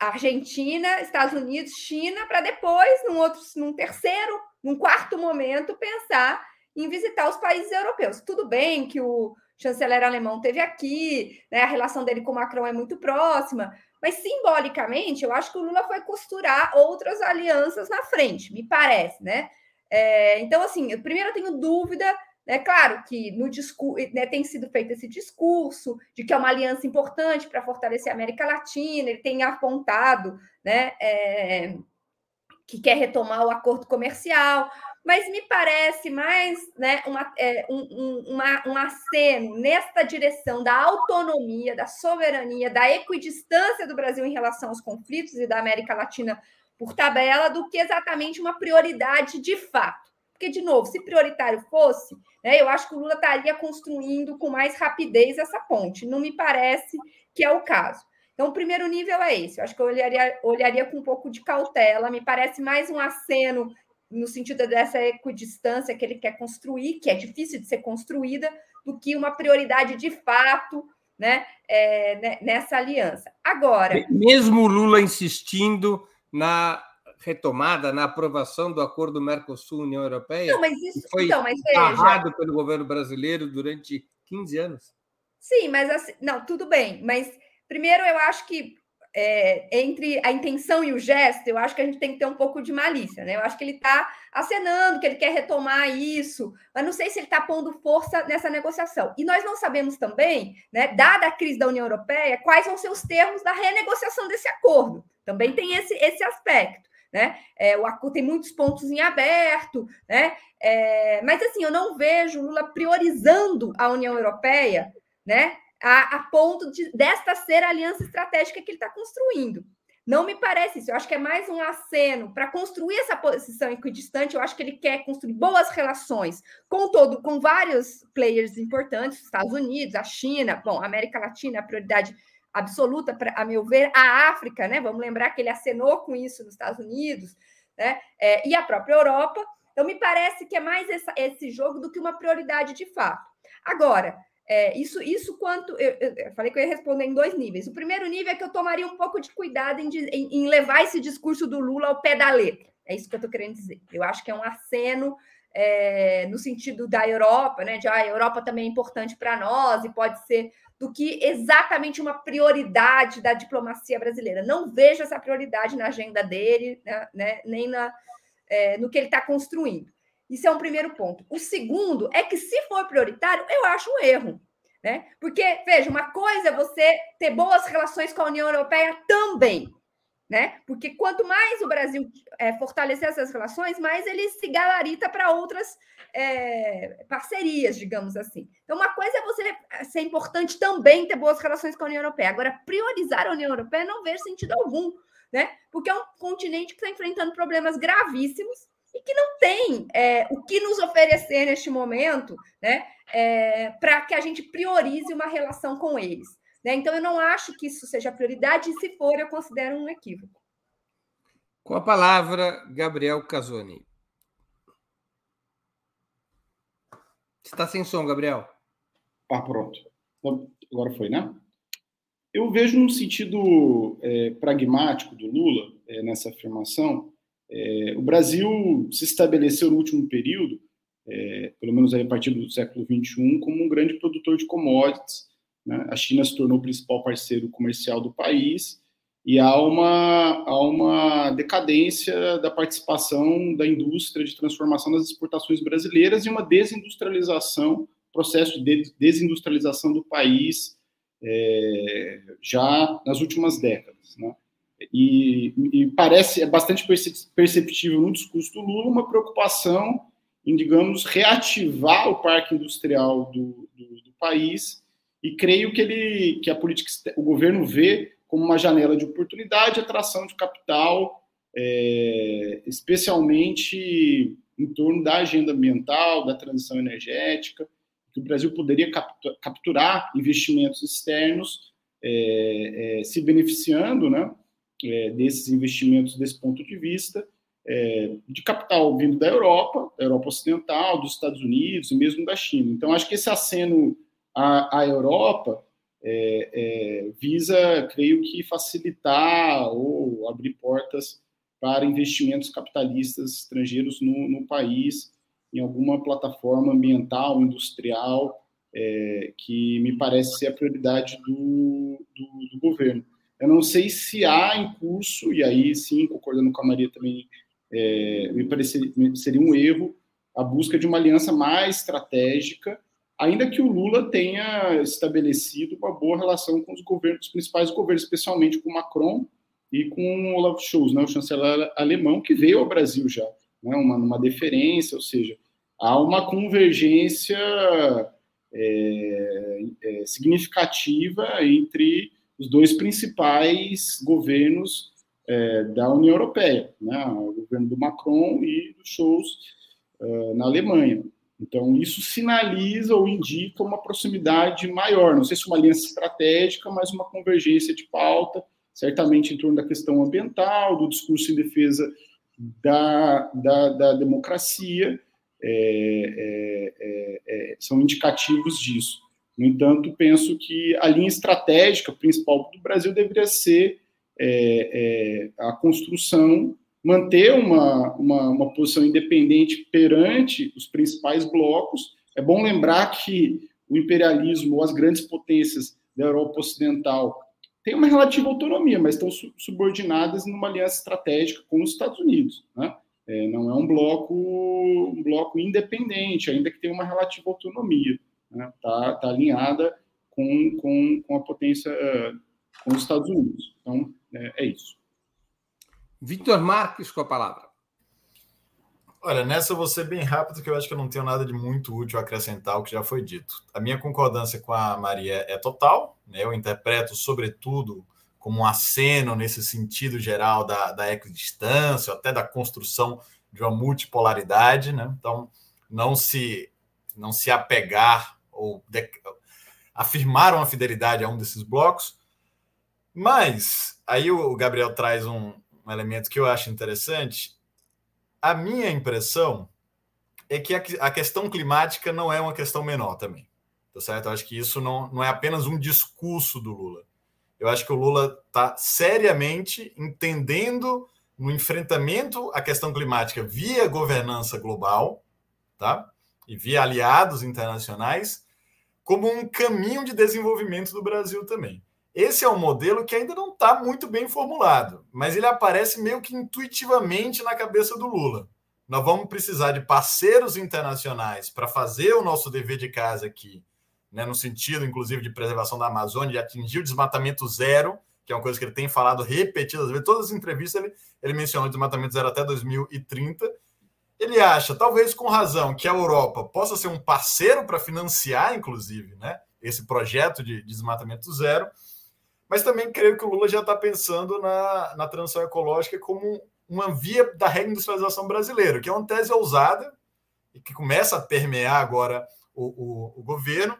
Speaker 2: Argentina, Estados Unidos, China, para depois, num outro, num terceiro, num quarto momento, pensar em visitar os países europeus. Tudo bem que o chanceler alemão teve aqui, né, a relação dele com o Macron é muito próxima, mas simbolicamente, eu acho que o Lula foi costurar outras alianças na frente, me parece, né? É, então, assim, eu, primeiro eu tenho dúvida, é né, claro que no discurso né, tem sido feito esse discurso de que é uma aliança importante para fortalecer a América Latina, ele tem apontado né, é, que quer retomar o acordo comercial, mas me parece mais né, uma, é, um, um, uma, um aceno nesta direção da autonomia, da soberania, da equidistância do Brasil em relação aos conflitos e da América Latina por tabela, do que exatamente uma prioridade de fato. Porque, de novo, se prioritário fosse, né, eu acho que o Lula estaria construindo com mais rapidez essa ponte. Não me parece que é o caso. Então, o primeiro nível é esse. Eu acho que eu olharia, olharia com um pouco de cautela. Me parece mais um aceno no sentido dessa equidistância que ele quer construir, que é difícil de ser construída, do que uma prioridade de fato né, é, né, nessa aliança. Agora.
Speaker 1: Mesmo Lula insistindo na retomada, na aprovação do acordo Mercosul-União Europeia,
Speaker 2: não, mas isso,
Speaker 1: foi
Speaker 2: então, mas
Speaker 1: veja, pelo governo brasileiro durante 15 anos.
Speaker 2: Sim, mas assim, não, tudo bem, mas primeiro eu acho que é, entre a intenção e o gesto, eu acho que a gente tem que ter um pouco de malícia, né? Eu acho que ele está acenando que ele quer retomar isso, mas não sei se ele está pondo força nessa negociação. E nós não sabemos também, né, dada a crise da União Europeia, quais vão ser os termos da renegociação desse acordo. Também tem esse, esse aspecto. Né? É, o acordo tem muitos pontos em aberto, né? É, mas assim, eu não vejo Lula priorizando a União Europeia, né? A, a ponto de, desta ser a aliança estratégica que ele está construindo. Não me parece isso. Eu acho que é mais um aceno para construir essa posição equidistante. Eu acho que ele quer construir boas relações com todo, com vários players importantes, Estados Unidos, a China, bom, a América Latina, a prioridade absoluta, para, a meu ver, a África, né? Vamos lembrar que ele acenou com isso nos Estados Unidos, né? É, e a própria Europa. Então, me parece que é mais essa, esse jogo do que uma prioridade de fato. Agora, é, isso, isso quanto. Eu, eu, falei que eu ia responder em dois níveis. O primeiro nível é que eu tomaria um pouco de cuidado em, em, em levar esse discurso do Lula ao pé da letra. É isso que eu estou querendo dizer. Eu acho que é um aceno é, no sentido da Europa, né? De ah, a Europa também é importante para nós e pode ser do que exatamente uma prioridade da diplomacia brasileira. Não vejo essa prioridade na agenda dele, né? né nem na, é, no que ele está construindo. Isso é um primeiro ponto. O segundo é que, se for prioritário, eu acho um erro. Né? Porque, veja, uma coisa é você ter boas relações com a União Europeia também. Né? Porque quanto mais o Brasil é, fortalecer essas relações, mais ele se galarita para outras é, parcerias, digamos assim. Então, uma coisa é você ser importante também ter boas relações com a União Europeia. Agora, priorizar a União Europeia não vejo sentido algum, né? Porque é um continente que está enfrentando problemas gravíssimos e que não tem é, o que nos oferecer neste momento, né, é, para que a gente priorize uma relação com eles. Né? Então, eu não acho que isso seja prioridade, e se for, eu considero um equívoco.
Speaker 1: Com a palavra, Gabriel Casoni. Está sem som, Gabriel.
Speaker 3: Ah, pronto. Agora foi, né? Eu vejo um sentido é, pragmático do Lula é, nessa afirmação. É, o Brasil se estabeleceu no último período, é, pelo menos a partir do século XXI, como um grande produtor de commodities. Né? A China se tornou o principal parceiro comercial do país e há uma, há uma decadência da participação da indústria de transformação das exportações brasileiras e uma desindustrialização, processo de desindustrialização do país é, já nas últimas décadas. Né? E, e, parece, é bastante perceptível no discurso do Lula uma preocupação em, digamos, reativar o parque industrial do, do, do país. E creio que ele, que a política, o governo vê como uma janela de oportunidade, atração de capital, é, especialmente em torno da agenda ambiental, da transição energética, que o Brasil poderia capturar investimentos externos, é, é, se beneficiando né, é, desses investimentos desse ponto de vista, é, de capital vindo da Europa, da Europa Ocidental, dos Estados Unidos e mesmo da China. Então, acho que esse aceno à, à Europa é, é, visa, creio que, facilitar ou abrir portas para investimentos capitalistas estrangeiros no, no país, em alguma plataforma ambiental, industrial, é, que me parece ser a prioridade do, do, do, governo. Eu não sei se há em curso, e aí sim, concordando com a Maria também, é, me parece seria um erro a busca de uma aliança mais estratégica ainda que o Lula tenha estabelecido uma boa relação com os governos, os principais governos, especialmente com Macron e com Olaf Scholz, né, o chanceler alemão, que veio ao Brasil já, né, uma, uma deferência, ou seja, há uma convergência é, é, significativa entre os dois principais governos é, da União Europeia, né, o governo do Macron e do Scholz uh, na Alemanha. Então, isso sinaliza ou indica uma proximidade maior, não sei se uma aliança estratégica, mas uma convergência de pauta, certamente em torno da questão ambiental, do discurso em defesa da, da, da democracia, é, é, é, é são indicativos disso. No entanto, penso que a linha estratégica principal do Brasil deveria ser é, é, a construção manter uma, uma, uma, posição independente perante os principais blocos. É bom lembrar que o imperialismo ou as grandes potências da Europa Ocidental têm uma relativa autonomia, mas estão subordinadas numa aliança estratégica com os Estados Unidos. Né? É, não é um bloco, um bloco independente, ainda que tenha uma relativa autonomia. Está né? Tá, alinhada com, com, com a potência, com os Estados Unidos. Então, é, é isso.
Speaker 1: Vitor Marques com a palavra.
Speaker 4: Olha, nessa eu vou ser bem rápido, que eu acho que eu não tenho nada de muito útil a acrescentar o que já foi dito. A minha concordância com a Maria é total, né? eu interpreto, sobretudo, como um aceno nesse sentido geral da, da equidistância, até da construção de uma multipolaridade. Né? Então, não se, não se apegar ou de, afirmar uma fidelidade a um desses blocos. Mas aí o Gabriel traz um, um elemento que eu acho interessante. A minha impressão é que a, questão climática não é uma questão menor também. Tá certo? Eu acho que isso não, não é apenas um discurso do Lula. Eu acho que o Lula está seriamente entendendo no enfrentamento à questão climática via governança global, tá? E via aliados internacionais, como um caminho de desenvolvimento do Brasil também. Esse é um modelo que ainda não está muito bem formulado, mas ele aparece meio que intuitivamente na cabeça do Lula. Nós vamos precisar de parceiros internacionais para fazer o nosso dever de casa aqui, né, no sentido, inclusive, de preservação da Amazônia, de atingir o desmatamento zero, que é uma coisa que ele tem falado repetidas vezes. Todas as entrevistas ele, ele mencionou o desmatamento zero até 2030. Ele acha, talvez com razão, que a Europa possa ser um parceiro para financiar, inclusive, né, esse projeto de desmatamento zero mas também creio que o Lula já está pensando na, na transição ecológica como uma via da reindustrialização brasileira, que é uma tese ousada e que começa a permear agora o, o, o governo,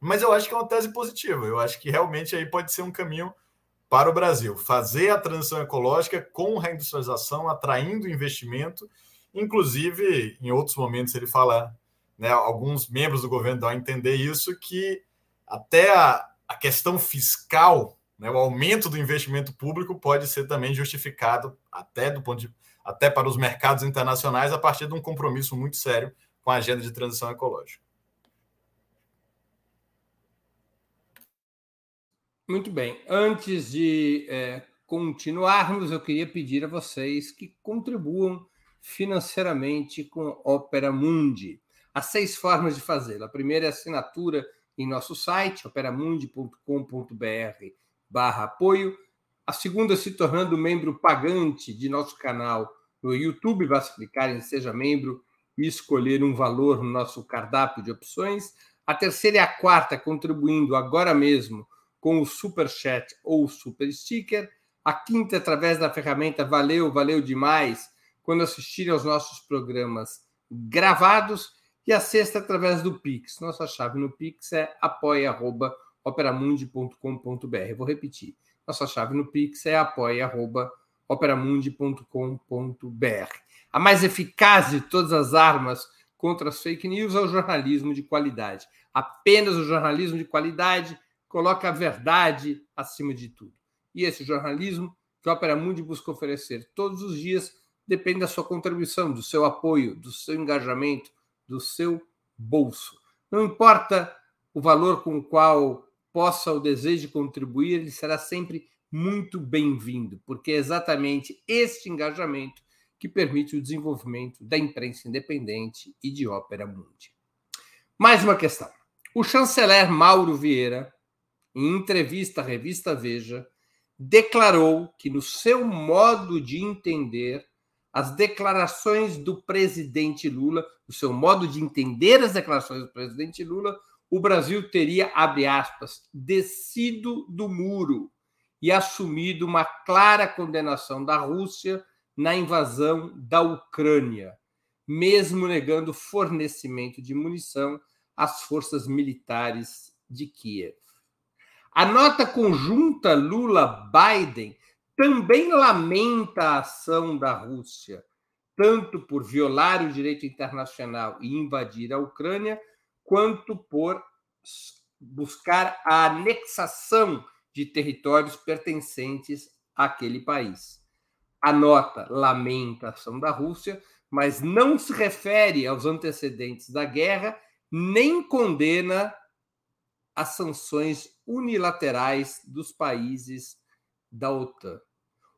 Speaker 4: Mas eu acho que é uma tese positiva. Eu acho que realmente aí pode ser um caminho para o Brasil. Fazer a transição ecológica com reindustrialização, atraindo investimento. Inclusive, em outros momentos, ele fala, né, alguns membros do governo dão a entender isso, que até a, a questão fiscal, né, o aumento do investimento público pode ser também justificado até do ponto de, até para os mercados internacionais a partir de um compromisso muito sério com a agenda de transição ecológica.
Speaker 1: Muito bem. Antes de é, continuarmos, eu queria pedir a vocês que contribuam financeiramente com Opera Mundi. Há seis formas de fazê-lo. A primeira é assinatura em nosso site, operamundi.com.br barra apoio. A segunda, se tornando membro pagante de nosso canal no YouTube, basta clicar em Seja Membro e escolher um valor no nosso cardápio de opções. A terceira e a quarta, contribuindo agora mesmo com o Super Chat ou o Super Sticker. A quinta, através da ferramenta Valeu, valeu demais, quando assistirem aos nossos programas gravados. E a sexta, através do Pix. Nossa chave no Pix é apoia.operamundi.com.br. Vou repetir. Nossa chave no Pix é apoia.operamundi.com.br. A mais eficaz de todas as armas contra as fake news é o jornalismo de qualidade. Apenas o jornalismo de qualidade coloca a verdade acima de tudo. E esse jornalismo que a Opera Mundi busca oferecer todos os dias depende da sua contribuição, do seu apoio, do seu engajamento, do seu bolso. Não importa o valor com o qual possa o desejo de contribuir, ele será sempre muito bem-vindo, porque é exatamente este engajamento que permite o desenvolvimento da imprensa independente e de Ópera Mundi. Mais uma questão. O chanceler Mauro Vieira em entrevista à revista Veja, declarou que, no seu modo de entender, as declarações do presidente Lula, o seu modo de entender as declarações do presidente Lula, o Brasil teria, abre aspas, descido do muro e assumido uma clara condenação da Rússia na invasão da Ucrânia, mesmo negando fornecimento de munição às forças militares de Kiev. A nota conjunta Lula-Biden também lamenta a ação da Rússia, tanto por violar o direito internacional e invadir a Ucrânia, quanto por buscar a anexação de territórios pertencentes àquele país. A nota lamenta a ação da Rússia, mas não se refere aos antecedentes da guerra, nem condena as sanções unilaterais dos países da OTAN.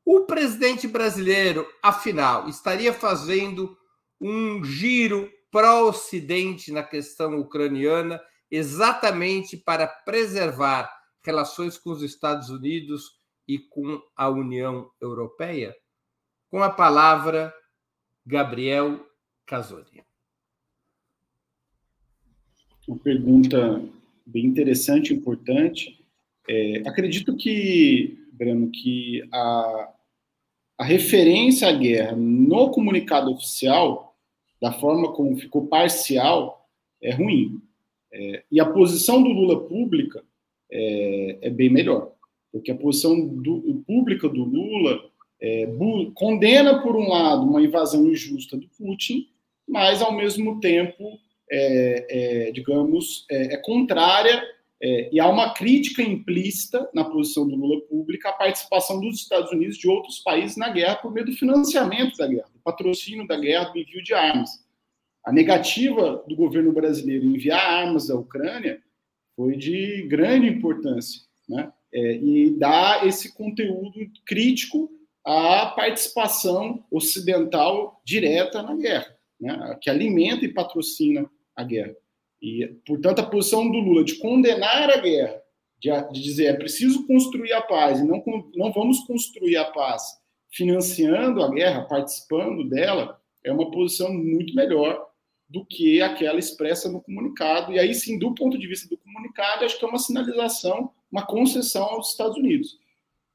Speaker 1: O presidente brasileiro, afinal, estaria fazendo um giro pró-Ocidente na questão ucraniana, exatamente para preservar relações com os Estados Unidos e com a União Europeia? Com a palavra, Gabriel Casori.
Speaker 3: Uma pergunta bem interessante, importante. É, acredito que, Breno, que a, a referência à guerra no comunicado oficial, da forma como ficou parcial, é ruim. É, e a posição do Lula pública é, é, bem melhor, porque a posição do, pública do Lula é, bu, condena, por um lado, uma invasão injusta do Putin, mas, ao mesmo tempo, é, é, digamos, é, é contrária é, e há uma crítica implícita na posição do Lula pública à participação dos Estados Unidos de outros países na guerra por meio do financiamento da guerra, do patrocínio da guerra, do envio de armas. A negativa do governo brasileiro em enviar armas à Ucrânia foi de grande importância, né? É, e dá esse conteúdo crítico à participação ocidental direta na guerra, né? que alimenta e patrocina a guerra. E, portanto, a posição do Lula de condenar a guerra, de, de dizer é preciso construir a paz e não, não vamos construir a paz financiando a guerra, participando dela, é uma posição muito melhor do que aquela expressa no comunicado. E aí sim, do ponto de vista do comunicado, acho que é uma sinalização, uma concessão aos Estados Unidos.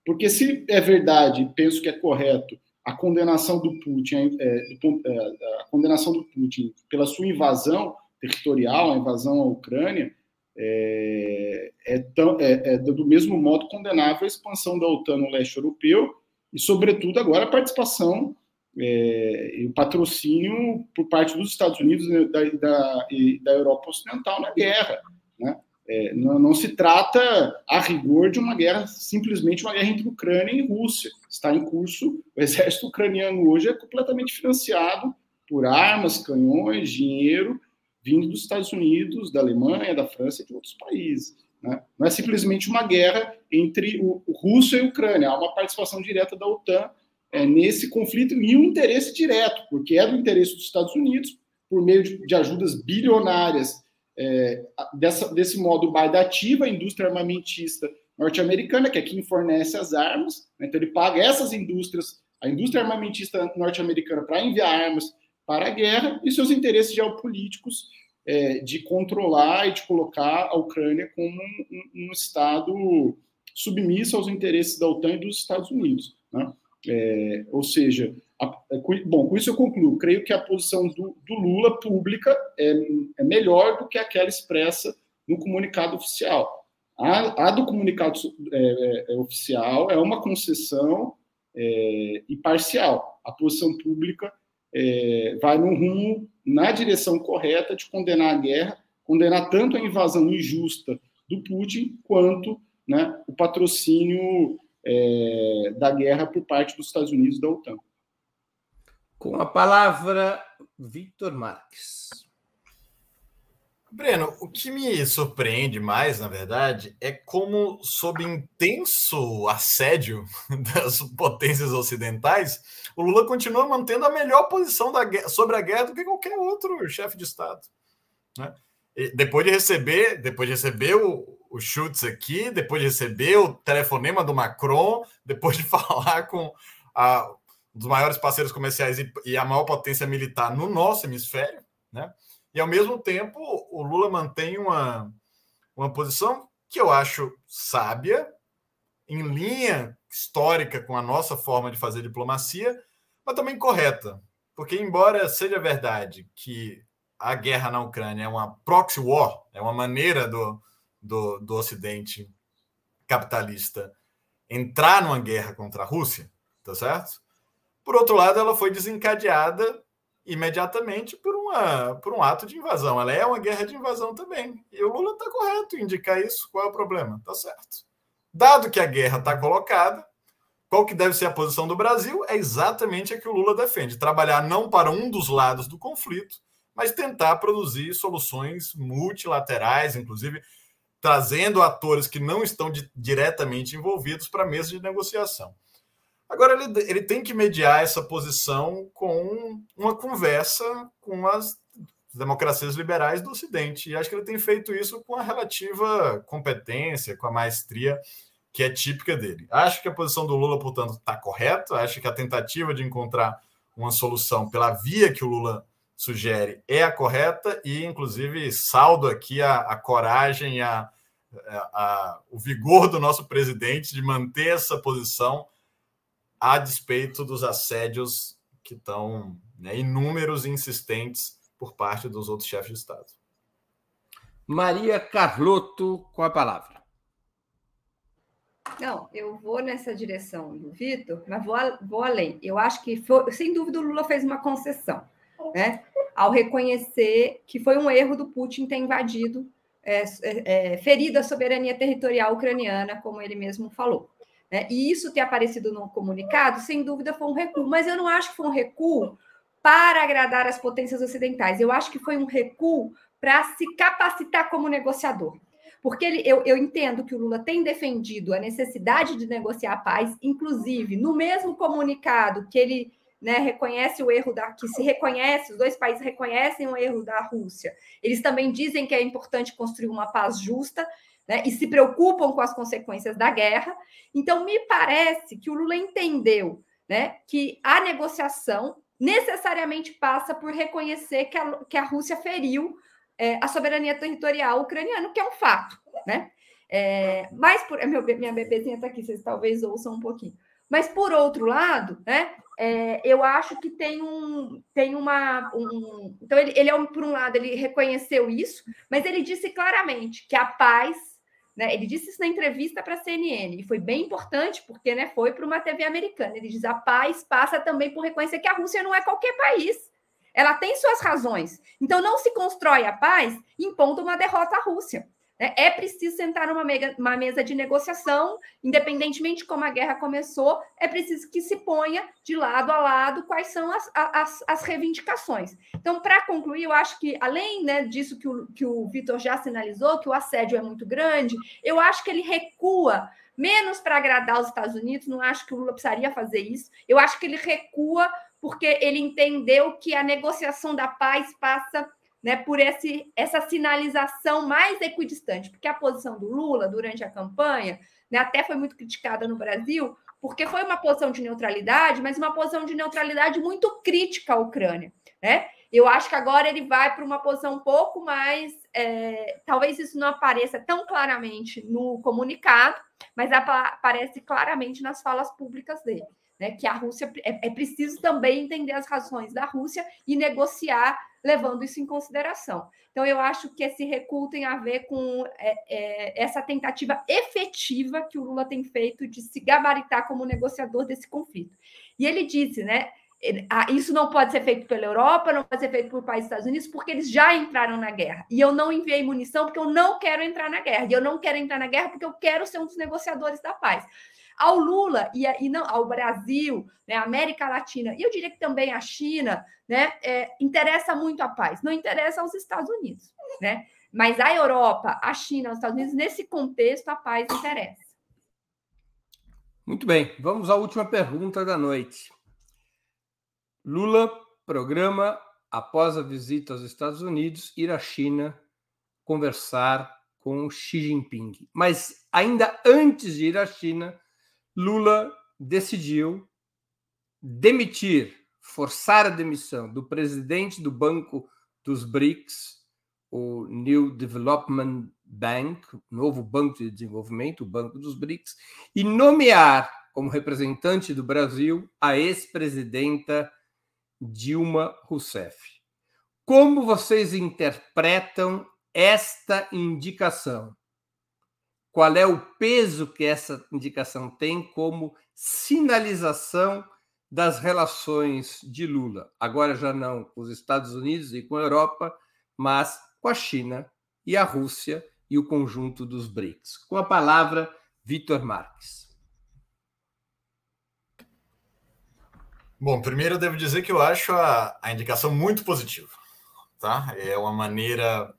Speaker 3: Porque se é verdade, penso que é correto, a condenação do Putin, é, do, é, a condenação do Putin pela sua invasão territorial, a invasão à Ucrânia, é, é, tão, é, é, do mesmo modo condenável a expansão da OTAN no leste europeu e, sobretudo, agora a participação é, e o patrocínio por parte dos Estados Unidos né, da, da, e da Europa Ocidental na guerra. Né? É, não, não, se trata, a rigor, de uma guerra, simplesmente uma guerra entre Ucrânia e Rússia. Está em curso, o exército ucraniano hoje é completamente financiado por armas, canhões, dinheiro vindo dos Estados Unidos, da Alemanha, da França e de outros países. Né? Não é simplesmente uma guerra entre o, o Rússia e a Ucrânia, há uma participação direta da OTAN é, nesse conflito e um interesse direto, porque é do interesse dos Estados Unidos, por meio de, de ajudas bilionárias, é, dessa, desse modo baidativa, a indústria armamentista norte-americana, que é quem fornece as armas, né? então ele paga essas indústrias, a indústria armamentista norte-americana, para enviar armas para a guerra e seus interesses geopolíticos é, de controlar e de colocar a Ucrânia como um, um, Estado submisso aos interesses da OTAN e dos Estados Unidos. Né? É, ou seja, a, é, bom, com isso eu concluo. Creio que a posição do, do Lula pública é, é, melhor do que aquela expressa no comunicado oficial. A, a do comunicado é, é, oficial é uma concessão e parcial. A posição pública é, vai no rumo, na direção correta de condenar a guerra, condenar tanto a invasão injusta do Putin, quanto né, o patrocínio é, da guerra por parte dos Estados Unidos e da OTAN.
Speaker 1: Com a palavra, Victor Marques.
Speaker 4: Breno, o que me surpreende mais, na verdade, é como, sob intenso assédio das potências ocidentais, o Lula continua mantendo a melhor posição da, sobre a guerra do que qualquer outro chefe de Estado. Né? depois de receber, depois de receber o, o Schutz aqui, depois de receber o telefonema do Macron, depois de falar com a, um dos maiores parceiros comerciais e, e a maior potência militar no nosso hemisfério, né? E, ao mesmo tempo, o Lula mantém uma, uma posição que eu acho sábia, em linha histórica com a nossa forma de fazer diplomacia, mas também correta. Porque, embora seja verdade que a guerra na Ucrânia é uma proxy war, é uma maneira do, do, do Ocidente capitalista entrar numa guerra contra a Rússia, tá certo? Por outro lado, ela foi desencadeada imediatamente por, uma, por um ato de invasão. Ela é uma guerra de invasão também. E o Lula está correto em indicar isso. Qual é o problema? Tá certo. Dado que a guerra está colocada, qual que deve ser a posição do Brasil? É exatamente a que o Lula defende: trabalhar não para um dos lados do conflito, mas tentar produzir soluções multilaterais, inclusive trazendo atores que não estão de, diretamente envolvidos para a mesa de negociação. Agora, ele, ele tem que mediar essa posição com uma conversa com as democracias liberais do Ocidente. E acho que ele tem feito isso com a relativa competência, com a maestria que é típica dele. Acho que a posição do Lula, portanto, está correta. Acho que a tentativa de encontrar uma solução pela via que o Lula sugere é a correta e, inclusive, saldo aqui a, a coragem, a, a, a, o vigor do nosso presidente de manter essa posição a despeito dos assédios que estão né, inúmeros e insistentes por parte dos outros chefes de Estado.
Speaker 1: Maria Carlotto, com a palavra.
Speaker 2: Não, eu vou nessa direção do Vitor, mas vou, vou além. Eu acho que, foi, sem dúvida, o Lula fez uma concessão, né? Ao reconhecer que foi um erro do Putin ter invadido, é, é, é ferido a soberania territorial ucraniana, como ele mesmo falou. Né? E isso ter aparecido no comunicado, sem dúvida, foi um recuo, mas eu não acho que foi um recuo para agradar as potências ocidentais. Eu acho que foi um recuo para se capacitar como negociador. Porque ele, eu, eu entendo que o Lula tem defendido a necessidade de negociar a paz, inclusive no mesmo comunicado que ele né, reconhece o erro da que se reconhece, os dois países reconhecem o erro da Rússia. Eles também dizem que é importante construir uma paz justa né, e se preocupam com as consequências da guerra. Então, me parece que o Lula entendeu né, que a negociação necessariamente passa por reconhecer que a, que a Rússia feriu é, a soberania territorial ucraniana, que é um fato. Né? É, mas, por, meu, minha bebezinha está aqui, vocês talvez ouçam um pouquinho. Mas, por outro lado, né, é, eu acho que tem um tem uma um, então ele, ele é por um lado ele reconheceu isso, mas ele disse claramente que a paz, né? Ele disse isso na entrevista para a CNN e foi bem importante porque né, foi para uma TV americana. Ele diz a paz passa também por reconhecer que a Rússia não é qualquer país. Ela tem suas razões. Então não se constrói a paz impondo uma derrota à Rússia. Né? É preciso sentar numa uma mesa de negociação, independentemente de como a guerra começou, é preciso que se ponha de lado a lado quais são as, as, as reivindicações. Então, para concluir, eu acho que, além né, disso que o, que o Vitor já sinalizou, que o assédio é muito grande, eu acho que ele recua menos para agradar os Estados Unidos, não acho que o Lula precisaria fazer isso, eu acho que ele recua porque ele entendeu que a negociação da paz passa né, por esse, essa sinalização mais equidistante, porque a posição do Lula durante a campanha né, até foi muito criticada no Brasil, porque foi uma posição de neutralidade, mas uma posição de neutralidade muito crítica à Ucrânia. Né? Eu acho que agora ele vai para uma posição um pouco mais. É, talvez isso não apareça tão claramente no comunicado, mas aparece claramente nas falas públicas dele. Né, que a Rússia é, é preciso também entender as razões da Rússia e negociar levando isso em consideração. Então, eu acho que esse recuo tem a ver com é, é, essa tentativa efetiva que o Lula tem feito de se gabaritar como negociador desse conflito. E ele disse, né? Isso não pode ser feito pela Europa, não pode ser feito por países dos Estados Unidos, porque eles já entraram na guerra. E eu não enviei munição porque eu não quero entrar na guerra. E eu não quero entrar na guerra porque eu quero ser um dos negociadores da paz ao Lula e, e não ao Brasil, né, América Latina, e eu diria que também a China, né, é, interessa muito a paz, não interessa aos Estados Unidos, né? Mas a Europa, a China, os Estados Unidos, nesse contexto, a paz interessa.
Speaker 1: Muito bem, vamos à última pergunta da noite. Lula programa, após a visita aos Estados Unidos, ir à China conversar com Xi Jinping. Mas ainda antes de ir à China, Lula decidiu demitir, forçar a demissão do presidente do Banco dos BRICS, o New Development Bank, novo Banco de Desenvolvimento, o Banco dos BRICS, e nomear como representante do Brasil a ex-presidenta Dilma Rousseff. Como vocês interpretam esta indicação? qual é o peso que essa indicação tem como sinalização das relações de Lula, agora já não com os Estados Unidos e com a Europa, mas com a China e a Rússia e o conjunto dos BRICS. Com a palavra, Vitor Marques.
Speaker 4: Bom, primeiro eu devo dizer que eu acho a, a indicação muito positiva. Tá? É uma maneira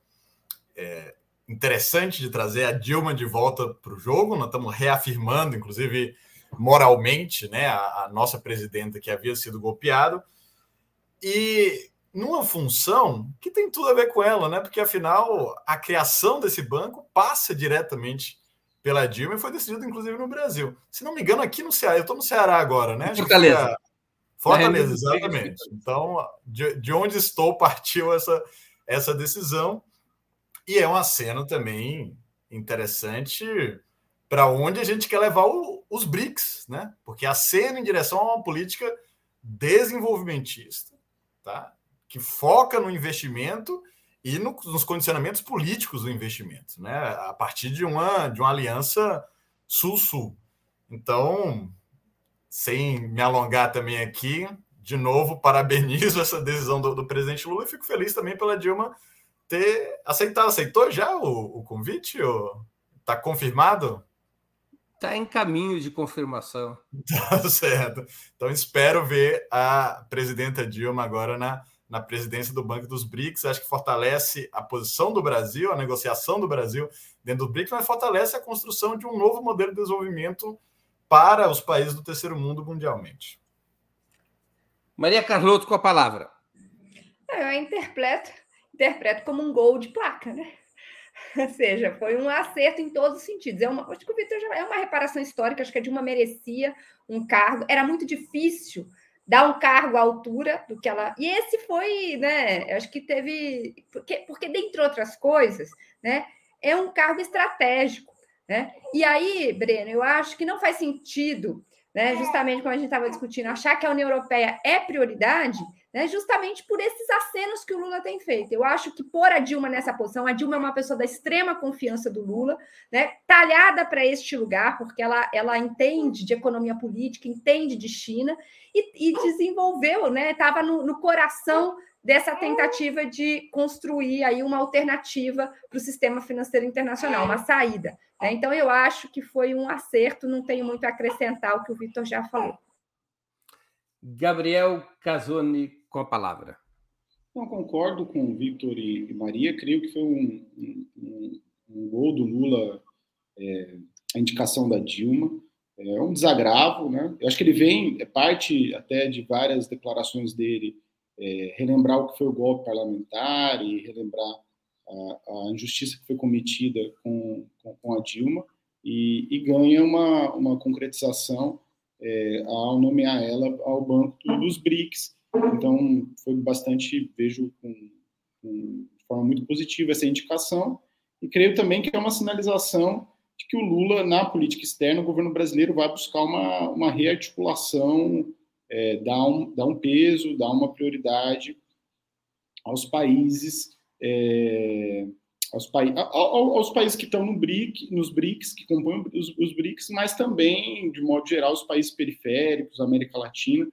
Speaker 4: é, interessante de trazer a Dilma de volta para o jogo. Nós estamos reafirmando, inclusive moralmente, né, a, a, nossa presidenta que havia sido golpeado e numa função que tem tudo a ver com ela, né? Porque afinal a criação desse banco passa diretamente pela Dilma e foi decidido inclusive no Brasil. Se não me engano, aqui no Ceará, eu estou no Ceará agora, né?
Speaker 1: Fortaleza.
Speaker 4: Fortaleza, exatamente. Então, de, de onde estou partiu essa, essa decisão. E é uma cena também interessante para onde a gente quer levar o, os BRICS, né? Porque a cena em direção a uma política desenvolvimentista, tá? Que foca no investimento e no, nos condicionamentos políticos do investimento, né? A partir de uma de uma aliança sul-sul. Então, sem me alongar também aqui, de novo parabenizo essa decisão do, do presidente Lula e fico feliz também pela Dilma ter aceitado. Aceitou já o, o convite? Ou tá confirmado?
Speaker 1: Está em caminho de confirmação.
Speaker 4: Tá certo. Então espero ver a presidenta Dilma agora na, na presidência do Banco dos BRICS. Acho que fortalece a posição do Brasil, a negociação do Brasil dentro do BRICS, mas fortalece a construção de um novo modelo de desenvolvimento para os países do terceiro mundo mundialmente.
Speaker 1: Maria Carlotto com a palavra.
Speaker 2: Eu interpreto interpreto como um gol de placa, né? Ou seja, foi um acerto em todos os sentidos. É uma, acho que o Vitor já é uma reparação histórica, acho que a Dilma merecia um cargo. Era muito difícil dar um cargo à altura do que ela. E esse foi, né? Acho que teve. Porque, porque dentre outras coisas, né? É um cargo estratégico. Né? E aí, Breno, eu acho que não faz sentido né, justamente como a gente estava discutindo, achar que a União Europeia é prioridade, né, justamente por esses acenos que o Lula tem feito. Eu acho que pôr a Dilma nessa posição, a Dilma é uma pessoa da extrema confiança do Lula, né, talhada para este lugar, porque ela, ela entende de economia política, entende de China, e, e desenvolveu, né, estava no, no coração dessa tentativa de construir aí uma alternativa para o sistema financeiro internacional, uma saída. Né? Então, eu acho que foi um acerto, não tenho muito a acrescentar o que o Vitor já falou.
Speaker 1: Gabriel Casoni, com a palavra.
Speaker 3: Não concordo com o Vitor e Maria, creio que foi um, um, um gol do Lula, é, a indicação da Dilma. É um desagravo, né? Eu acho que ele vem, é parte até de várias declarações dele é, relembrar o que foi o golpe parlamentar e relembrar a, a injustiça que foi cometida com, com, com a Dilma e, e, ganha uma, uma concretização é, ao nomear ela ao banco dos BRICS. Então, foi bastante, vejo com, com, de forma muito positiva essa indicação e creio também que é uma sinalização de que o Lula, na política externa, o governo brasileiro vai buscar uma, uma rearticulação é, dá, um, dá um peso, dá uma prioridade aos países, é, aos, pa aos, países que estão no BRIC, nos BRICS, que compõem os, os, BRICS, mas também, de modo geral, os países periféricos, América Latina.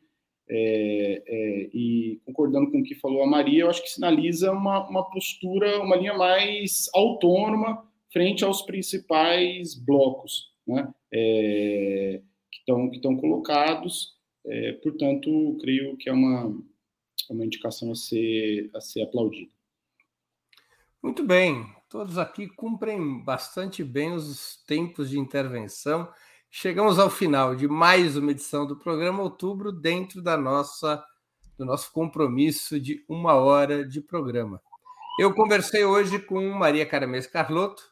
Speaker 3: É, é, e concordando com o que falou a Maria, eu acho que sinaliza uma, uma postura, uma linha mais autônoma frente aos principais blocos né, é, que estão que colocados é, portanto, creio que é uma, uma indicação a ser, a ser aplaudida.
Speaker 1: Muito bem, todos aqui cumprem bastante bem os tempos de intervenção. Chegamos ao final de mais uma edição do programa Outubro, dentro da nossa do nosso compromisso de uma hora de programa. Eu conversei hoje com Maria Caramês Carlotto,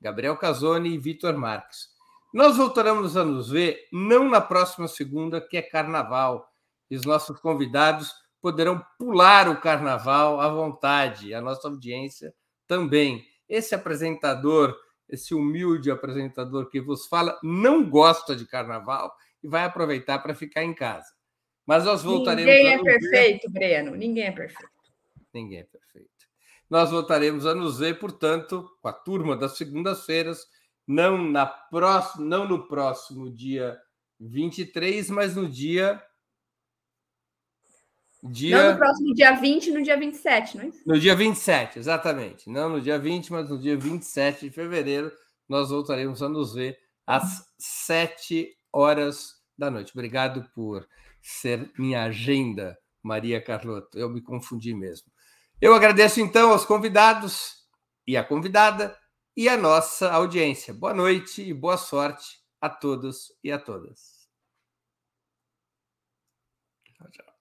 Speaker 1: Gabriel Casoni e Vitor Marques. Nós voltaremos a nos ver não na próxima segunda, que é carnaval, e os nossos convidados poderão pular o carnaval à vontade, a nossa audiência também. Esse apresentador, esse humilde apresentador que vos fala, não gosta de carnaval e vai aproveitar para ficar em casa. Mas nós voltaremos.
Speaker 2: Ninguém é perfeito, ver... Breno. Ninguém é perfeito.
Speaker 1: Ninguém é perfeito. Nós voltaremos a nos ver, portanto, com a turma das segundas-feiras não na próxima, não no próximo dia 23, mas no dia
Speaker 2: Dia... Não no próximo dia 20, no dia 27, não é isso?
Speaker 1: No dia 27, exatamente. Não no dia 20, mas no dia 27 de fevereiro, nós voltaremos a nos ver às 7 horas da noite. Obrigado por ser minha agenda, Maria Carlotto. Eu me confundi mesmo. Eu agradeço então aos convidados e à convidada e a nossa audiência. Boa noite e boa sorte a todos e a todas. Tchau, tchau.